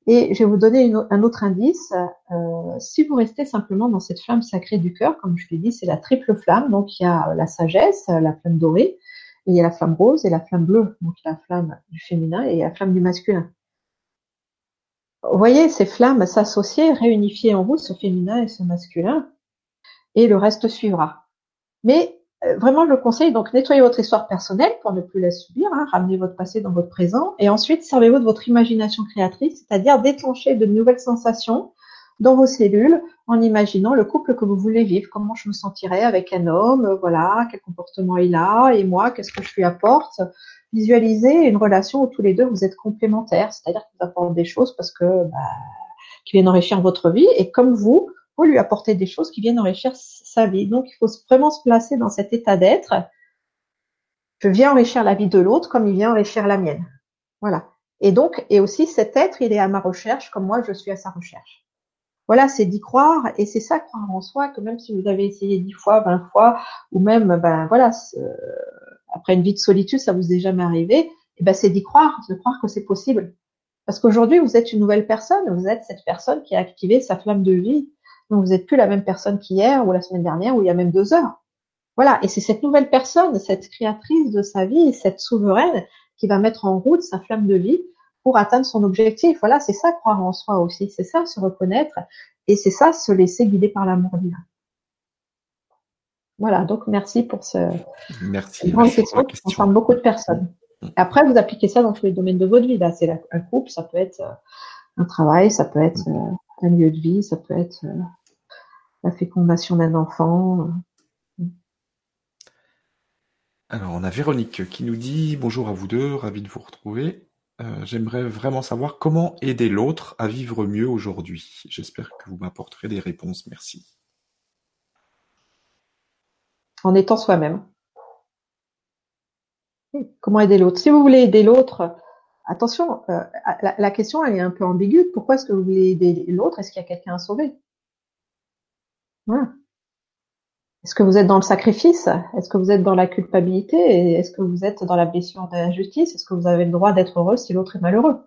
Et je vais vous donner un autre indice. Euh, si vous restez simplement dans cette flamme sacrée du cœur, comme je l'ai dit, c'est la triple flamme. Donc il y a la sagesse, la flamme dorée, et il y a la flamme rose et la flamme bleue. Donc la flamme du féminin et la flamme du masculin. Voyez ces flammes s'associer, réunifier en vous ce féminin et ce masculin, et le reste suivra. Mais euh, vraiment, je le conseille, donc nettoyez votre histoire personnelle pour ne plus la subir, hein, ramenez votre passé dans votre présent, et ensuite servez-vous de votre imagination créatrice, c'est-à-dire déclencher de nouvelles sensations dans vos cellules en imaginant le couple que vous voulez vivre, comment je me sentirais avec un homme, voilà, quel comportement il a, et moi, qu'est-ce que je lui apporte, visualiser une relation où tous les deux vous êtes complémentaires, c'est-à-dire qu'ils apportent des choses parce que bah, qui viennent enrichir votre vie et comme vous, vous lui apportez des choses qui viennent enrichir sa vie. Donc il faut vraiment se placer dans cet état d'être. Je viens enrichir la vie de l'autre comme il vient enrichir la mienne. Voilà. Et donc, et aussi cet être, il est à ma recherche comme moi je suis à sa recherche. voilà, c'est d'y croire et c'est ça croire en soi que même si vous avez essayé dix fois, vingt fois, ou même, ben voilà, après une vie de solitude, ça vous est jamais arrivé, et eh ben c'est d'y croire, de croire que c'est possible. Parce qu'aujourd'hui, vous êtes une nouvelle personne, vous êtes cette personne qui a activé sa flamme de vie. Donc vous n'êtes plus la même personne qu'hier ou la semaine dernière ou il y a même deux heures. Voilà, et c'est cette nouvelle personne, cette créatrice de sa vie, cette souveraine qui va mettre en route sa flamme de vie pour atteindre son objectif. Voilà, c'est ça croire en soi aussi, c'est ça se reconnaître et c'est ça se laisser guider par l'amour divin. Voilà, donc merci pour ce merci, grande question qui concerne beaucoup de personnes. Mm. Après, vous appliquez ça dans tous les domaines de votre vie. Là, c'est un couple, ça peut être euh, un travail, ça peut être euh, un lieu de vie, ça peut être euh, la fécondation d'un enfant. Alors, on a Véronique qui nous dit bonjour à vous deux, ravi de vous retrouver. Euh, j'aimerais vraiment savoir comment aider l'autre à vivre mieux aujourd'hui. J'espère que vous m'apporterez des réponses. Merci. En étant soi-même. Comment aider l'autre? Si vous voulez aider l'autre, attention, euh, la, question elle est un peu ambiguë. Pourquoi est-ce que vous voulez aider l'autre? Est-ce qu'il y a quelqu'un à sauver? Voilà. Est-ce que vous êtes dans le sacrifice? Est-ce que vous êtes dans la culpabilité? Est-ce que vous êtes dans la blessure de l'injustice Est-ce que vous avez le droit d'être heureux si l'autre est malheureux?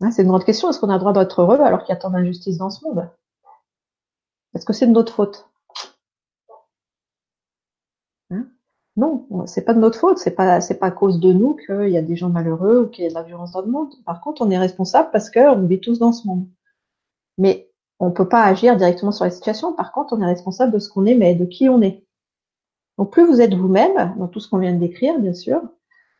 Hein, C'est une grande question. Est-ce qu'on a le droit d'être heureux alors qu'il y a tant d'injustice dans ce monde? Est-ce que c'est de notre faute hein Non, c'est pas de notre faute. C'est pas c'est pas à cause de nous qu'il y a des gens malheureux ou qu'il y a de la violence dans le monde. Par contre, on est responsable parce qu'on vit tous dans ce monde. Mais on peut pas agir directement sur la situation. Par contre, on est responsable de ce qu'on est, mais de qui on est. Donc, plus vous êtes vous-même, dans tout ce qu'on vient de décrire, bien sûr,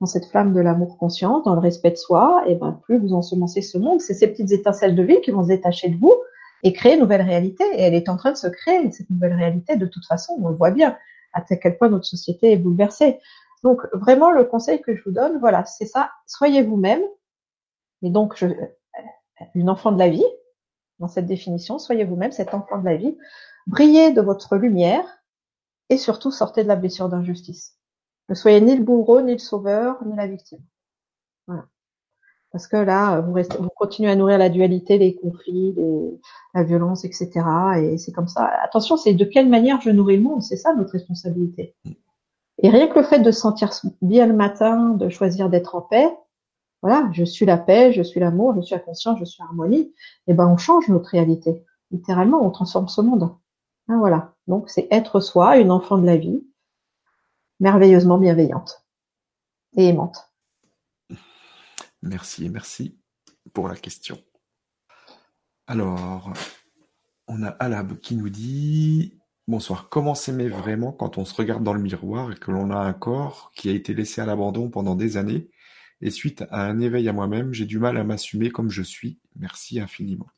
dans cette flamme de l'amour conscient, dans le respect de soi, et ben, plus vous ensemencez ce monde. C'est ces petites étincelles de vie qui vont se détacher de vous et créer une nouvelle réalité. Et elle est en train de se créer, cette nouvelle réalité, de toute façon. On le voit bien, à quel point notre société est bouleversée. Donc, vraiment, le conseil que je vous donne, voilà, c'est ça. Soyez vous-même. Et donc, je, une enfant de la vie, dans cette définition. Soyez vous-même cet enfant de la vie. Brillez de votre lumière et surtout sortez de la blessure d'injustice. Ne soyez ni le bourreau, ni le sauveur, ni la victime. Parce que là, vous, restez, vous continuez à nourrir la dualité, les conflits, la violence, etc. Et c'est comme ça. Attention, c'est de quelle manière je nourris le monde. C'est ça notre responsabilité. Et rien que le fait de sentir bien le matin, de choisir d'être en paix, voilà, je suis la paix, je suis l'amour, je suis la conscience, je suis l'harmonie, et eh ben on change notre réalité. Littéralement, on transforme ce monde. Ah, voilà. Donc c'est être soi, une enfant de la vie, merveilleusement bienveillante et aimante. Merci, merci pour la question. Alors, on a Alab qui nous dit Bonsoir, comment s'aimer vraiment quand on se regarde dans le miroir et que l'on a un corps qui a été laissé à l'abandon pendant des années et suite à un éveil à moi-même, j'ai du mal à m'assumer comme je suis? Merci infiniment.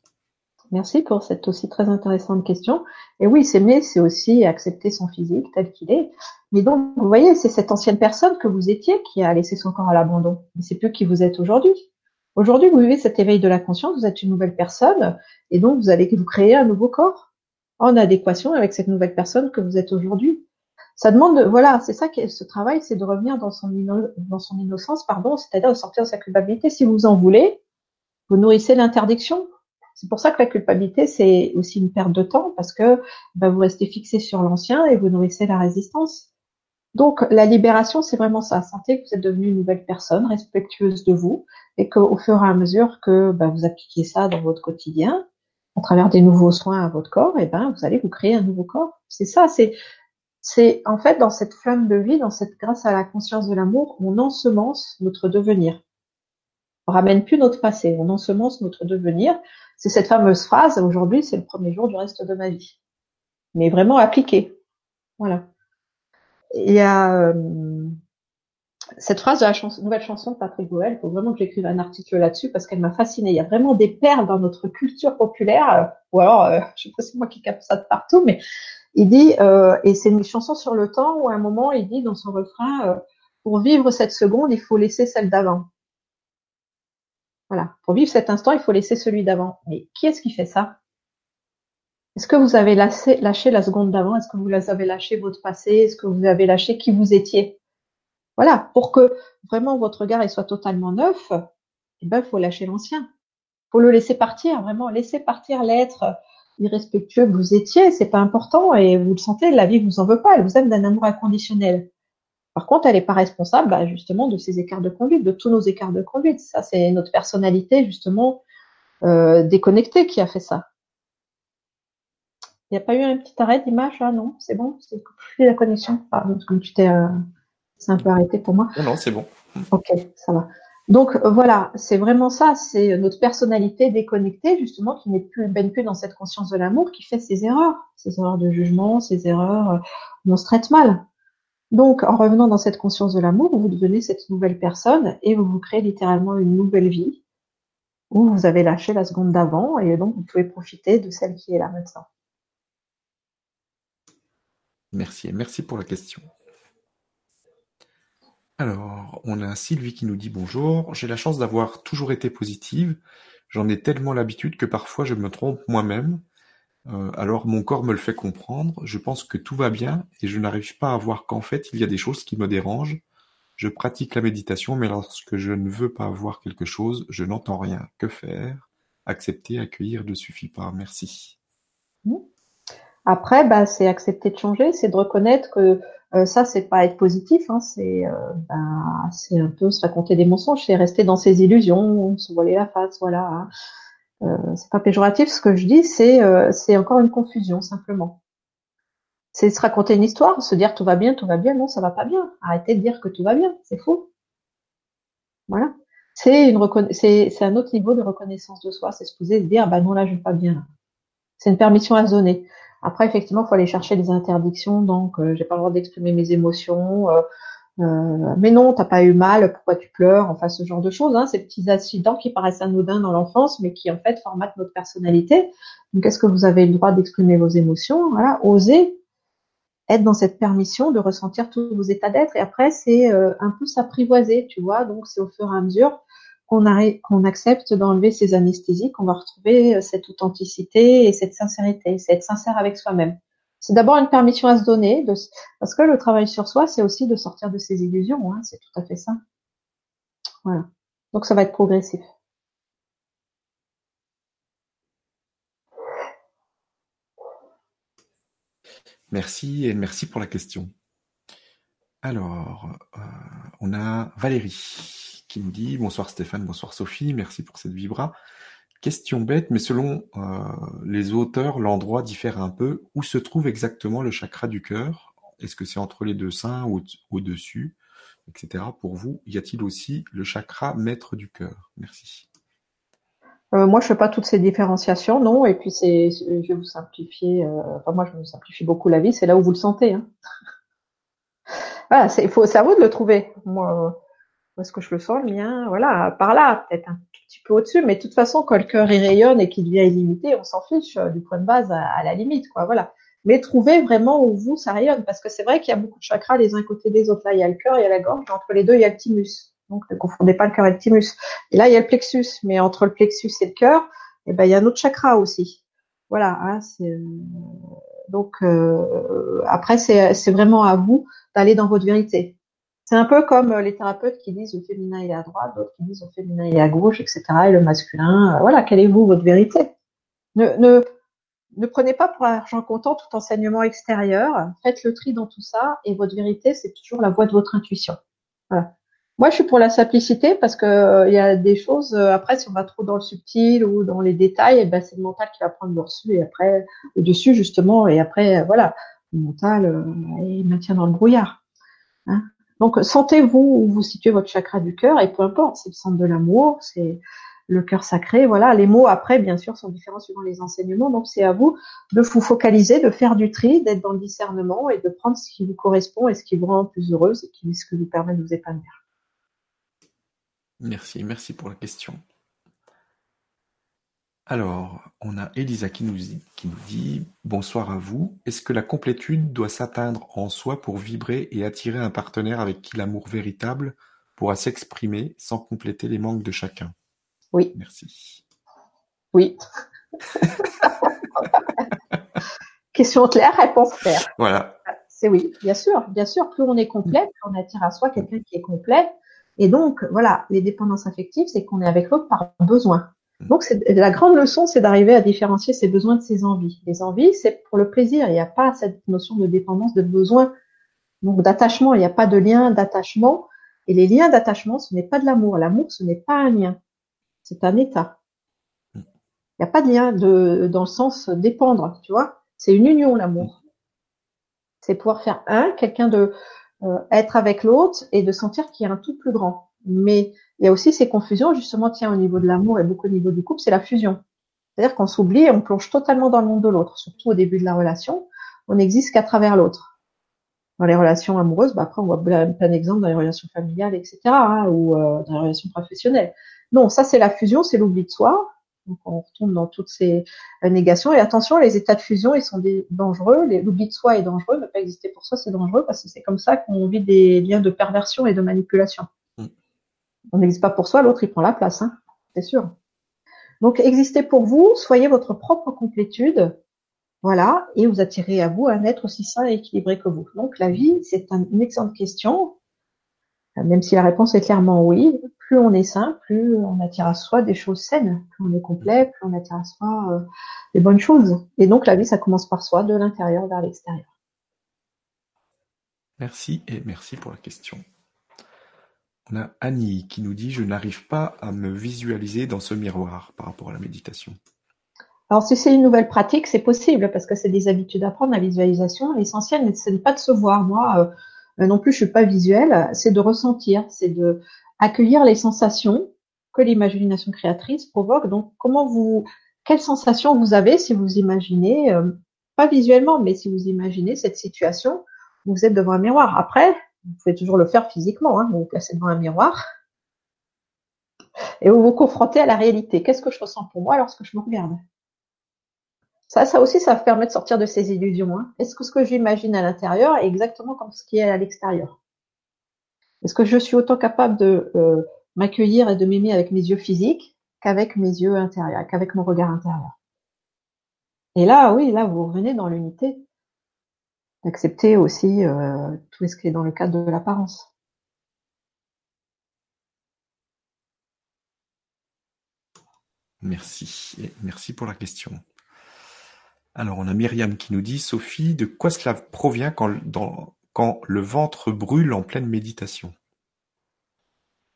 Merci pour cette aussi très intéressante question. Et oui, s'aimer, c'est aussi accepter son physique tel qu'il est. Mais donc, vous voyez, c'est cette ancienne personne que vous étiez qui a laissé son corps à l'abandon. Mais c'est plus qui vous êtes aujourd'hui. Aujourd'hui, vous vivez cet éveil de la conscience, vous êtes une nouvelle personne, et donc vous allez vous créer un nouveau corps en adéquation avec cette nouvelle personne que vous êtes aujourd'hui ça demande, voilà, c'est ça que ce travail, c'est de revenir dans son, dans son innocence, pardon, c'est-à-dire de sortir de sa culpabilité. Si vous en voulez, vous nourrissez l'interdiction. C'est pour ça que la culpabilité, c'est aussi une perte de temps, parce que ben, vous restez fixé sur l'ancien et vous nourrissez la résistance. Donc, la libération, c'est vraiment ça. Sentez que vous êtes devenu une nouvelle personne, respectueuse de vous, et qu'au fur et à mesure que ben, vous appliquez ça dans votre quotidien, à travers des nouveaux soins à votre corps, et ben, vous allez vous créer un nouveau corps. C'est ça, c'est c'est en fait dans cette flamme de vie, dans cette grâce à la conscience de l'amour, on ensemence notre devenir. On ramène plus notre passé, on ensemence notre devenir. C'est cette fameuse phrase, aujourd'hui c'est le premier jour du reste de ma vie. Mais vraiment appliquée. Voilà. Il y a euh, cette phrase de la nouvelle chanson de Patrick Goël, il faut vraiment que j'écrive un article là-dessus parce qu'elle m'a fascinée. Il y a vraiment des perles dans notre culture populaire, euh, ou alors, euh, je sais pas si c'est moi qui capte ça de partout, mais il dit, et c'est une chanson sur le temps où à un moment il dit dans son refrain, pour vivre cette seconde, il faut laisser celle d'avant. Voilà, pour vivre cet instant, il faut laisser celui d'avant. Mais qui est-ce qui fait ça? Est-ce que vous avez lâché, la seconde d'avant? Est-ce que vous avez lâché votre passé? Est-ce que vous avez lâché qui vous étiez? Voilà, pour que vraiment votre regard soit totalement neuf, eh ben, il faut lâcher l'ancien. faut le laisser partir, vraiment, laisser partir l'être irrespectueux que vous étiez, c'est pas important et vous le sentez, la vie vous en veut pas, elle vous aime d'un amour inconditionnel. Par contre, elle n'est pas responsable bah, justement de ces écarts de conduite, de tous nos écarts de conduite. Ça, c'est notre personnalité justement euh, déconnectée qui a fait ça. Il n'y a pas eu un petit arrêt d'image là, non? C'est bon? C'est la connexion? Pardon, comme tu t'es, euh, c'est un peu arrêté pour moi. Non, non, c'est bon. Ok, ça va. Donc voilà, c'est vraiment ça, c'est notre personnalité déconnectée justement qui n'est plus baigne plus dans cette conscience de l'amour qui fait ses erreurs, ses erreurs de jugement, ses erreurs euh, où on se traite mal. Donc en revenant dans cette conscience de l'amour, vous devenez cette nouvelle personne et vous vous créez littéralement une nouvelle vie où vous avez lâché la seconde d'avant et donc vous pouvez profiter de celle qui est là maintenant. Merci, merci pour la question. Alors, on a Sylvie qui nous dit bonjour. J'ai la chance d'avoir toujours été positive. J'en ai tellement l'habitude que parfois je me trompe moi-même. Euh, alors mon corps me le fait comprendre. Je pense que tout va bien et je n'arrive pas à voir qu'en fait il y a des choses qui me dérangent. Je pratique la méditation, mais lorsque je ne veux pas voir quelque chose, je n'entends rien. Que faire? Accepter, accueillir ne suffit pas. Merci. Après, bah, c'est accepter de changer, c'est de reconnaître que euh, ça, c'est pas être positif, hein, c'est euh, bah, un peu se raconter des mensonges, c'est rester dans ses illusions, se voiler la face, voilà. Euh, c'est pas péjoratif, ce que je dis, c'est euh, c'est encore une confusion simplement. C'est se raconter une histoire, se dire tout va bien, tout va bien, non, ça va pas bien. Arrêtez de dire que tout va bien, c'est faux. Voilà. C'est une c'est c'est un autre niveau de reconnaissance de soi, c'est se poser, se dire bah non là je vais pas bien. C'est une permission à se donner. Après, effectivement, il faut aller chercher des interdictions. Donc, euh, j'ai pas le droit d'exprimer mes émotions. Euh, euh, mais non, t'as pas eu mal. Pourquoi tu pleures Enfin, ce genre de choses. Hein, ces petits incidents qui paraissent anodins dans l'enfance, mais qui en fait formatent notre personnalité. Donc, est-ce que vous avez le droit d'exprimer vos émotions? Voilà, oser être dans cette permission de ressentir tous vos états d'être. Et après, c'est un peu s'apprivoiser, tu vois. Donc, c'est au fur et à mesure qu'on accepte d'enlever ces anesthésies, qu'on va retrouver euh, cette authenticité et cette sincérité, c'est être sincère avec soi-même. C'est d'abord une permission à se donner, parce que le travail sur soi, c'est aussi de sortir de ses illusions, hein, c'est tout à fait ça. Voilà. Donc ça va être progressif. Merci et merci pour la question. Alors, euh, on a Valérie qui nous dit bonsoir Stéphane, bonsoir Sophie, merci pour cette vibra. Question bête, mais selon euh, les auteurs, l'endroit diffère un peu. Où se trouve exactement le chakra du cœur? Est-ce que c'est entre les deux seins ou au-dessus, etc. Pour vous, y a-t-il aussi le chakra maître du cœur? Merci. Euh, moi, je fais pas toutes ces différenciations, non. Et puis, je vais vous simplifier. Euh, moi, je me simplifie beaucoup la vie. C'est là où vous le sentez. Hein. voilà, c'est, faut, à vous de le trouver. Moi, est-ce que je le sens, le mien? Voilà, par là, peut-être un petit peu au-dessus, mais de toute façon, quand le cœur y rayonne et qu'il devient illimité, on s'en fiche euh, du point de base à, la limite, quoi. Voilà. Mais trouvez vraiment où vous ça rayonne, parce que c'est vrai qu'il y a beaucoup de chakras les uns côté des autres. Là, il y a le cœur, il y a la gorge, entre les deux, il y a le thymus. Donc, ne confondez pas le cœur et le thymus. Et là, il y a le plexus, mais entre le plexus et le cœur, eh ben, il y a un autre chakra aussi. Voilà. Hein, euh, donc, euh, après, c'est vraiment à vous d'aller dans votre vérité. C'est un peu comme euh, les thérapeutes qui disent le féminin il est à droite, d'autres qui disent le féminin il est à gauche, etc. Et le masculin, euh, voilà, quelle est vous votre vérité? Ne, ne, ne prenez pas pour argent comptant tout enseignement extérieur. Faites le tri dans tout ça et votre vérité, c'est toujours la voix de votre intuition. Voilà. Moi, je suis pour la simplicité parce que euh, il y a des choses. après, si on va trop dans le subtil ou dans les détails, eh ben c'est le mental qui va prendre le dessus et après le dessus justement. Et après, voilà, le mental il maintient dans le brouillard. Hein donc, sentez-vous où vous situez votre chakra du cœur et peu importe, c'est le centre de l'amour, c'est le cœur sacré. Voilà, les mots après, bien sûr, sont différents suivant les enseignements. Donc, c'est à vous de vous focaliser, de faire du tri, d'être dans le discernement et de prendre ce qui vous correspond et ce qui vous rend plus heureuse et ce qui vous permet de vous épanouir. Merci, merci pour la question. Alors, on a Elisa qui nous, qui nous dit Bonsoir à vous. Est-ce que la complétude doit s'atteindre en soi pour vibrer et attirer un partenaire avec qui l'amour véritable pourra s'exprimer sans compléter les manques de chacun? Oui. Merci. Oui. Question claire, réponse claire. Voilà. C'est oui, bien sûr, bien sûr. Plus on est complet, plus on attire à soi quelqu'un qui est complet. Et donc, voilà, les dépendances affectives, c'est qu'on est avec l'autre par besoin. Donc la grande leçon, c'est d'arriver à différencier ses besoins de ses envies. Les envies, c'est pour le plaisir. Il n'y a pas cette notion de dépendance, de besoin, donc d'attachement. Il n'y a pas de lien d'attachement. Et les liens d'attachement, ce n'est pas de l'amour. L'amour, ce n'est pas un lien. C'est un état. Il n'y a pas de lien de, dans le sens dépendre, tu vois. C'est une union, l'amour. C'est pouvoir faire un, quelqu'un de euh, être avec l'autre et de sentir qu'il y a un tout plus grand. Mais il y a aussi ces confusions, justement, tiens, au niveau de l'amour et beaucoup au niveau du couple, c'est la fusion. C'est-à-dire qu'on s'oublie et on plonge totalement dans le monde de l'autre, surtout au début de la relation. On n'existe qu'à travers l'autre. Dans les relations amoureuses, bah après, on voit plein, d'exemples dans les relations familiales, etc., hein, ou euh, dans les relations professionnelles. Non, ça, c'est la fusion, c'est l'oubli de soi. Donc, on retombe dans toutes ces négations. Et attention, les états de fusion, ils sont dangereux. L'oubli de soi est dangereux. Ne pas exister pour soi, c'est dangereux parce que c'est comme ça qu'on vit des liens de perversion et de manipulation on n'existe pas pour soi, l'autre il prend la place, hein, c'est sûr. Donc existez pour vous, soyez votre propre complétude, voilà, et vous attirez à vous un être aussi sain et équilibré que vous. Donc la vie, c'est une excellente question, même si la réponse est clairement oui. Plus on est sain, plus on attire à soi des choses saines. Plus on est complet, plus on attire à soi euh, des bonnes choses. Et donc la vie, ça commence par soi, de l'intérieur vers l'extérieur. Merci et merci pour la question. On a Annie qui nous dit Je n'arrive pas à me visualiser dans ce miroir par rapport à la méditation. Alors, si c'est une nouvelle pratique, c'est possible parce que c'est des habitudes à prendre, la visualisation. L'essentiel, ce n'est pas de se voir. Moi, euh, non plus, je suis pas visuelle. C'est de ressentir, c'est de accueillir les sensations que l'imagination créatrice provoque. Donc, comment vous, quelles sensations vous avez si vous imaginez, euh, pas visuellement, mais si vous imaginez cette situation, vous êtes devant un miroir. Après, vous pouvez toujours le faire physiquement, hein, vous vous placez devant un miroir et vous vous confrontez à la réalité. Qu'est-ce que je ressens pour moi lorsque je me regarde? Ça, ça aussi, ça permet de sortir de ces illusions. Hein. Est-ce que ce que j'imagine à l'intérieur est exactement comme ce qui est à l'extérieur? Est-ce que je suis autant capable de euh, m'accueillir et de m'aimer avec mes yeux physiques qu'avec mes yeux intérieurs, qu'avec mon regard intérieur? Et là, oui, là, vous revenez dans l'unité d'accepter aussi euh, tout ce qui est dans le cadre de l'apparence. Merci. Et merci pour la question. Alors, on a Myriam qui nous dit, Sophie, de quoi cela provient quand, quand le ventre brûle en pleine méditation?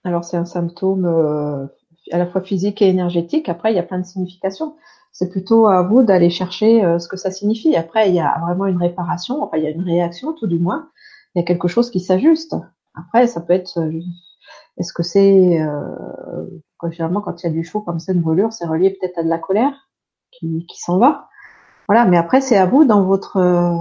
Alors, c'est un symptôme euh, à la fois physique et énergétique. Après, il y a plein de significations c'est plutôt à vous d'aller chercher euh, ce que ça signifie. Après, il y a vraiment une réparation, enfin, il y a une réaction, tout du moins. Il y a quelque chose qui s'ajuste. Après, ça peut être, euh, est-ce que c'est, euh, généralement, quand il y a du chaud comme ça, une brûlure, c'est relié peut-être à de la colère qui, qui s'en va. Voilà, mais après, c'est à vous, dans votre, euh,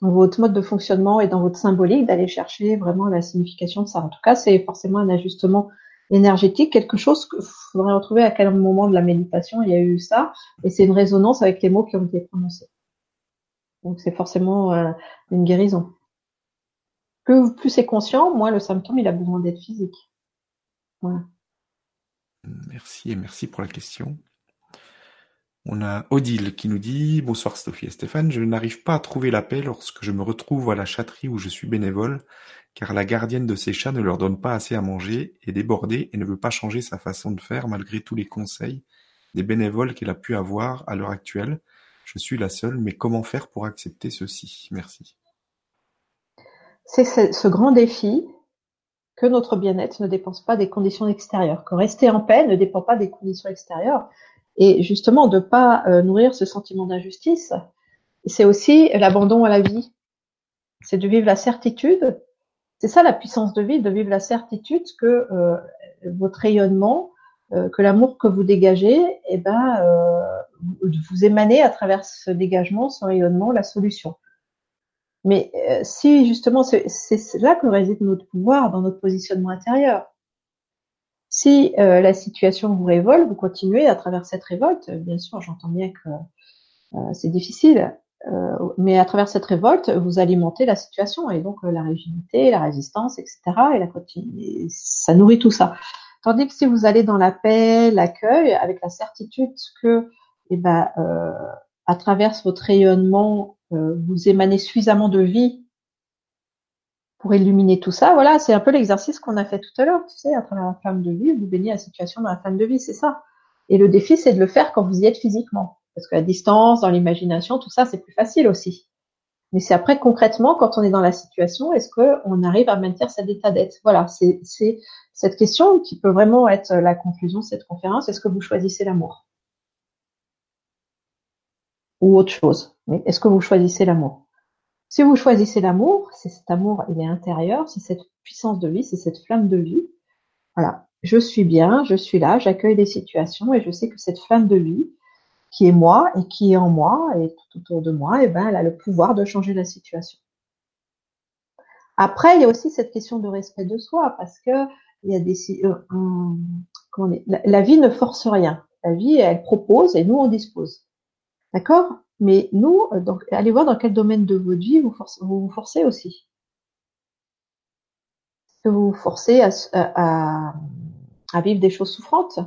dans votre mode de fonctionnement et dans votre symbolique, d'aller chercher vraiment la signification de ça. En tout cas, c'est forcément un ajustement énergétique, quelque chose qu'il faudrait retrouver à quel moment de la méditation il y a eu ça, et c'est une résonance avec les mots qui ont été prononcés. Donc c'est forcément euh, une guérison. Plus, plus c'est conscient, moins le symptôme il a besoin d'être physique. Voilà. Merci et merci pour la question. On a Odile qui nous dit Bonsoir Sophie et Stéphane, je n'arrive pas à trouver la paix lorsque je me retrouve à la chatterie où je suis bénévole car la gardienne de ces chats ne leur donne pas assez à manger, est débordée et ne veut pas changer sa façon de faire malgré tous les conseils des bénévoles qu'elle a pu avoir à l'heure actuelle. Je suis la seule, mais comment faire pour accepter ceci? Merci. C'est ce, grand défi que notre bien-être ne dépend pas des conditions extérieures, que rester en paix ne dépend pas des conditions extérieures. Et justement, de pas euh, nourrir ce sentiment d'injustice, c'est aussi l'abandon à la vie. C'est de vivre la certitude c'est ça la puissance de vie, de vivre la certitude que euh, votre rayonnement, euh, que l'amour que vous dégagez, eh ben, vous émanez à travers ce dégagement, ce rayonnement, la solution. Mais si justement, c'est là que réside notre pouvoir dans notre positionnement intérieur. Si la situation vous révolte, vous continuez à travers cette révolte. Bien sûr, j'entends bien que c'est difficile, euh, mais à travers cette révolte, vous alimentez la situation et donc euh, la rigidité, la résistance, etc. Et, la, ça nourrit tout ça. Tandis que si vous allez dans la paix, l'accueil, avec la certitude que, eh ben, euh, à travers votre rayonnement, euh, vous émanez suffisamment de vie pour illuminer tout ça. Voilà, c'est un peu l'exercice qu'on a fait tout à l'heure. Tu sais, à travers la flamme de vie, vous baignez la situation dans la flamme de vie, c'est ça. Et le défi, c'est de le faire quand vous y êtes physiquement. Parce qu'à distance, dans l'imagination, tout ça, c'est plus facile aussi. Mais c'est après concrètement, quand on est dans la situation, est-ce qu'on arrive à maintenir cet état d'être? Voilà, c'est cette question qui peut vraiment être la conclusion de cette conférence. Est-ce que vous choisissez l'amour? Ou autre chose Mais est-ce que vous choisissez l'amour? Si vous choisissez l'amour, c'est cet amour, il est intérieur, c'est cette puissance de vie, c'est cette flamme de vie. Voilà, je suis bien, je suis là, j'accueille les situations et je sais que cette flamme de vie, qui est moi et qui est en moi et tout autour de moi, et eh ben, elle a le pouvoir de changer la situation. Après, il y a aussi cette question de respect de soi parce que il y a des, euh, la, la, vie ne force rien. La vie, elle propose et nous, on dispose. D'accord? Mais nous, euh, donc, allez voir dans quel domaine de votre vie vous, forcez, vous vous forcez aussi. Est-ce que vous vous forcez à, à, à vivre des choses souffrantes?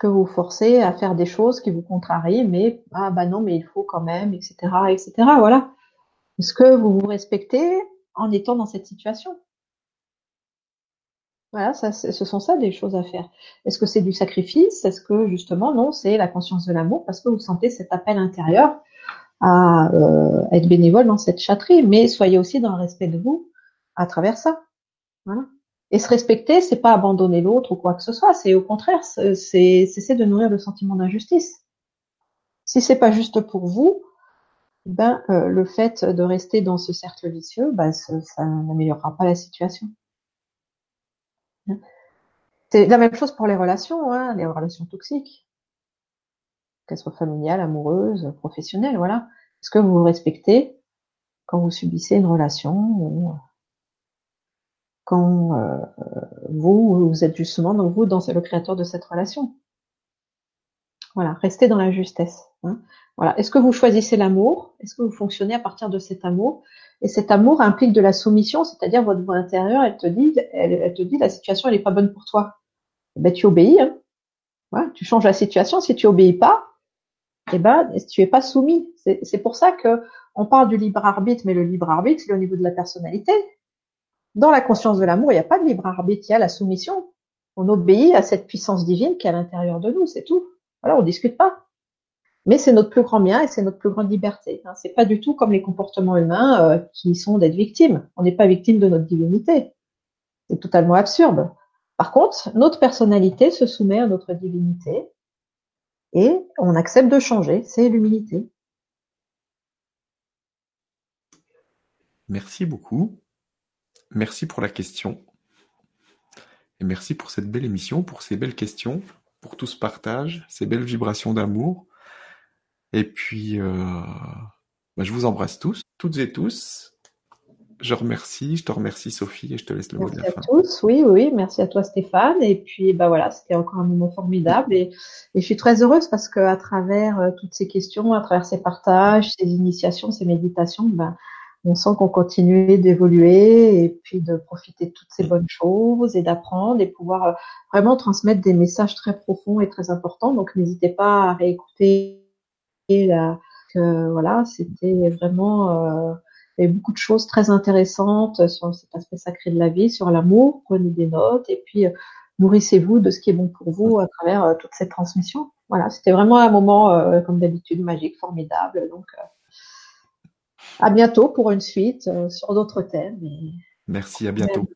Que vous forcez à faire des choses qui vous contrarient, mais ah bah non, mais il faut quand même, etc., etc. Voilà. Est-ce que vous vous respectez en étant dans cette situation? Voilà, ça, ce sont ça des choses à faire. Est-ce que c'est du sacrifice? Est-ce que justement non, c'est la conscience de l'amour? Parce que vous sentez cet appel intérieur à euh, être bénévole dans cette chatterie, mais soyez aussi dans le respect de vous à travers ça. Et se respecter, c'est pas abandonner l'autre ou quoi que ce soit, c'est au contraire, c'est cesser de nourrir le sentiment d'injustice. Si c'est pas juste pour vous, ben euh, le fait de rester dans ce cercle vicieux, ben ça n'améliorera pas la situation. C'est la même chose pour les relations, hein, les relations toxiques, qu'elles soient familiales, amoureuses, professionnelles, voilà. Est-ce que vous respectez quand vous subissez une relation ou quand euh, vous, vous êtes justement donc vous dans le créateur de cette relation? Voilà, restez dans la justesse. Hein. Voilà. Est-ce que vous choisissez l'amour? Est-ce que vous fonctionnez à partir de cet amour? Et cet amour implique de la soumission, c'est-à-dire votre voix intérieure, elle te dit, elle, te dit la situation elle est pas bonne pour toi. Ben tu obéis. Hein. Tu changes la situation. Si tu obéis pas, eh ben tu es pas soumis. C'est pour ça que on parle du libre arbitre, mais le libre arbitre c'est au niveau de la personnalité. Dans la conscience de l'amour, il n'y a pas de libre arbitre, il y a la soumission. On obéit à cette puissance divine qui est à l'intérieur de nous, c'est tout. Voilà, on discute pas. Mais c'est notre plus grand bien et c'est notre plus grande liberté. Hein. C'est pas du tout comme les comportements humains euh, qui sont d'être victimes. On n'est pas victime de notre divinité. C'est totalement absurde. Par contre, notre personnalité se soumet à notre divinité et on accepte de changer. C'est l'humilité. Merci beaucoup. Merci pour la question. Et merci pour cette belle émission, pour ces belles questions, pour tout ce partage, ces belles vibrations d'amour. Et puis, euh, bah, je vous embrasse tous, toutes et tous. Je remercie, je te remercie Sophie et je te laisse le mot de la fin. Merci à tous, oui, oui, merci à toi Stéphane. Et puis, bah voilà, c'était encore un moment formidable et, et je suis très heureuse parce que à travers euh, toutes ces questions, à travers ces partages, ces initiations, ces méditations, bah, on sent qu'on continue d'évoluer et puis de profiter de toutes ces bonnes choses et d'apprendre et pouvoir euh, vraiment transmettre des messages très profonds et très importants. Donc n'hésitez pas à réécouter la, que, voilà, c'était vraiment euh, beaucoup de choses très intéressantes sur cet aspect sacré de la vie, sur l'amour. Prenez des notes et puis euh, nourrissez-vous de ce qui est bon pour vous à travers euh, toute cette transmission. Voilà, c'était vraiment un moment, comme d'habitude, magique, formidable. Donc, à bientôt pour une suite euh, sur d'autres thèmes. Merci, à bientôt.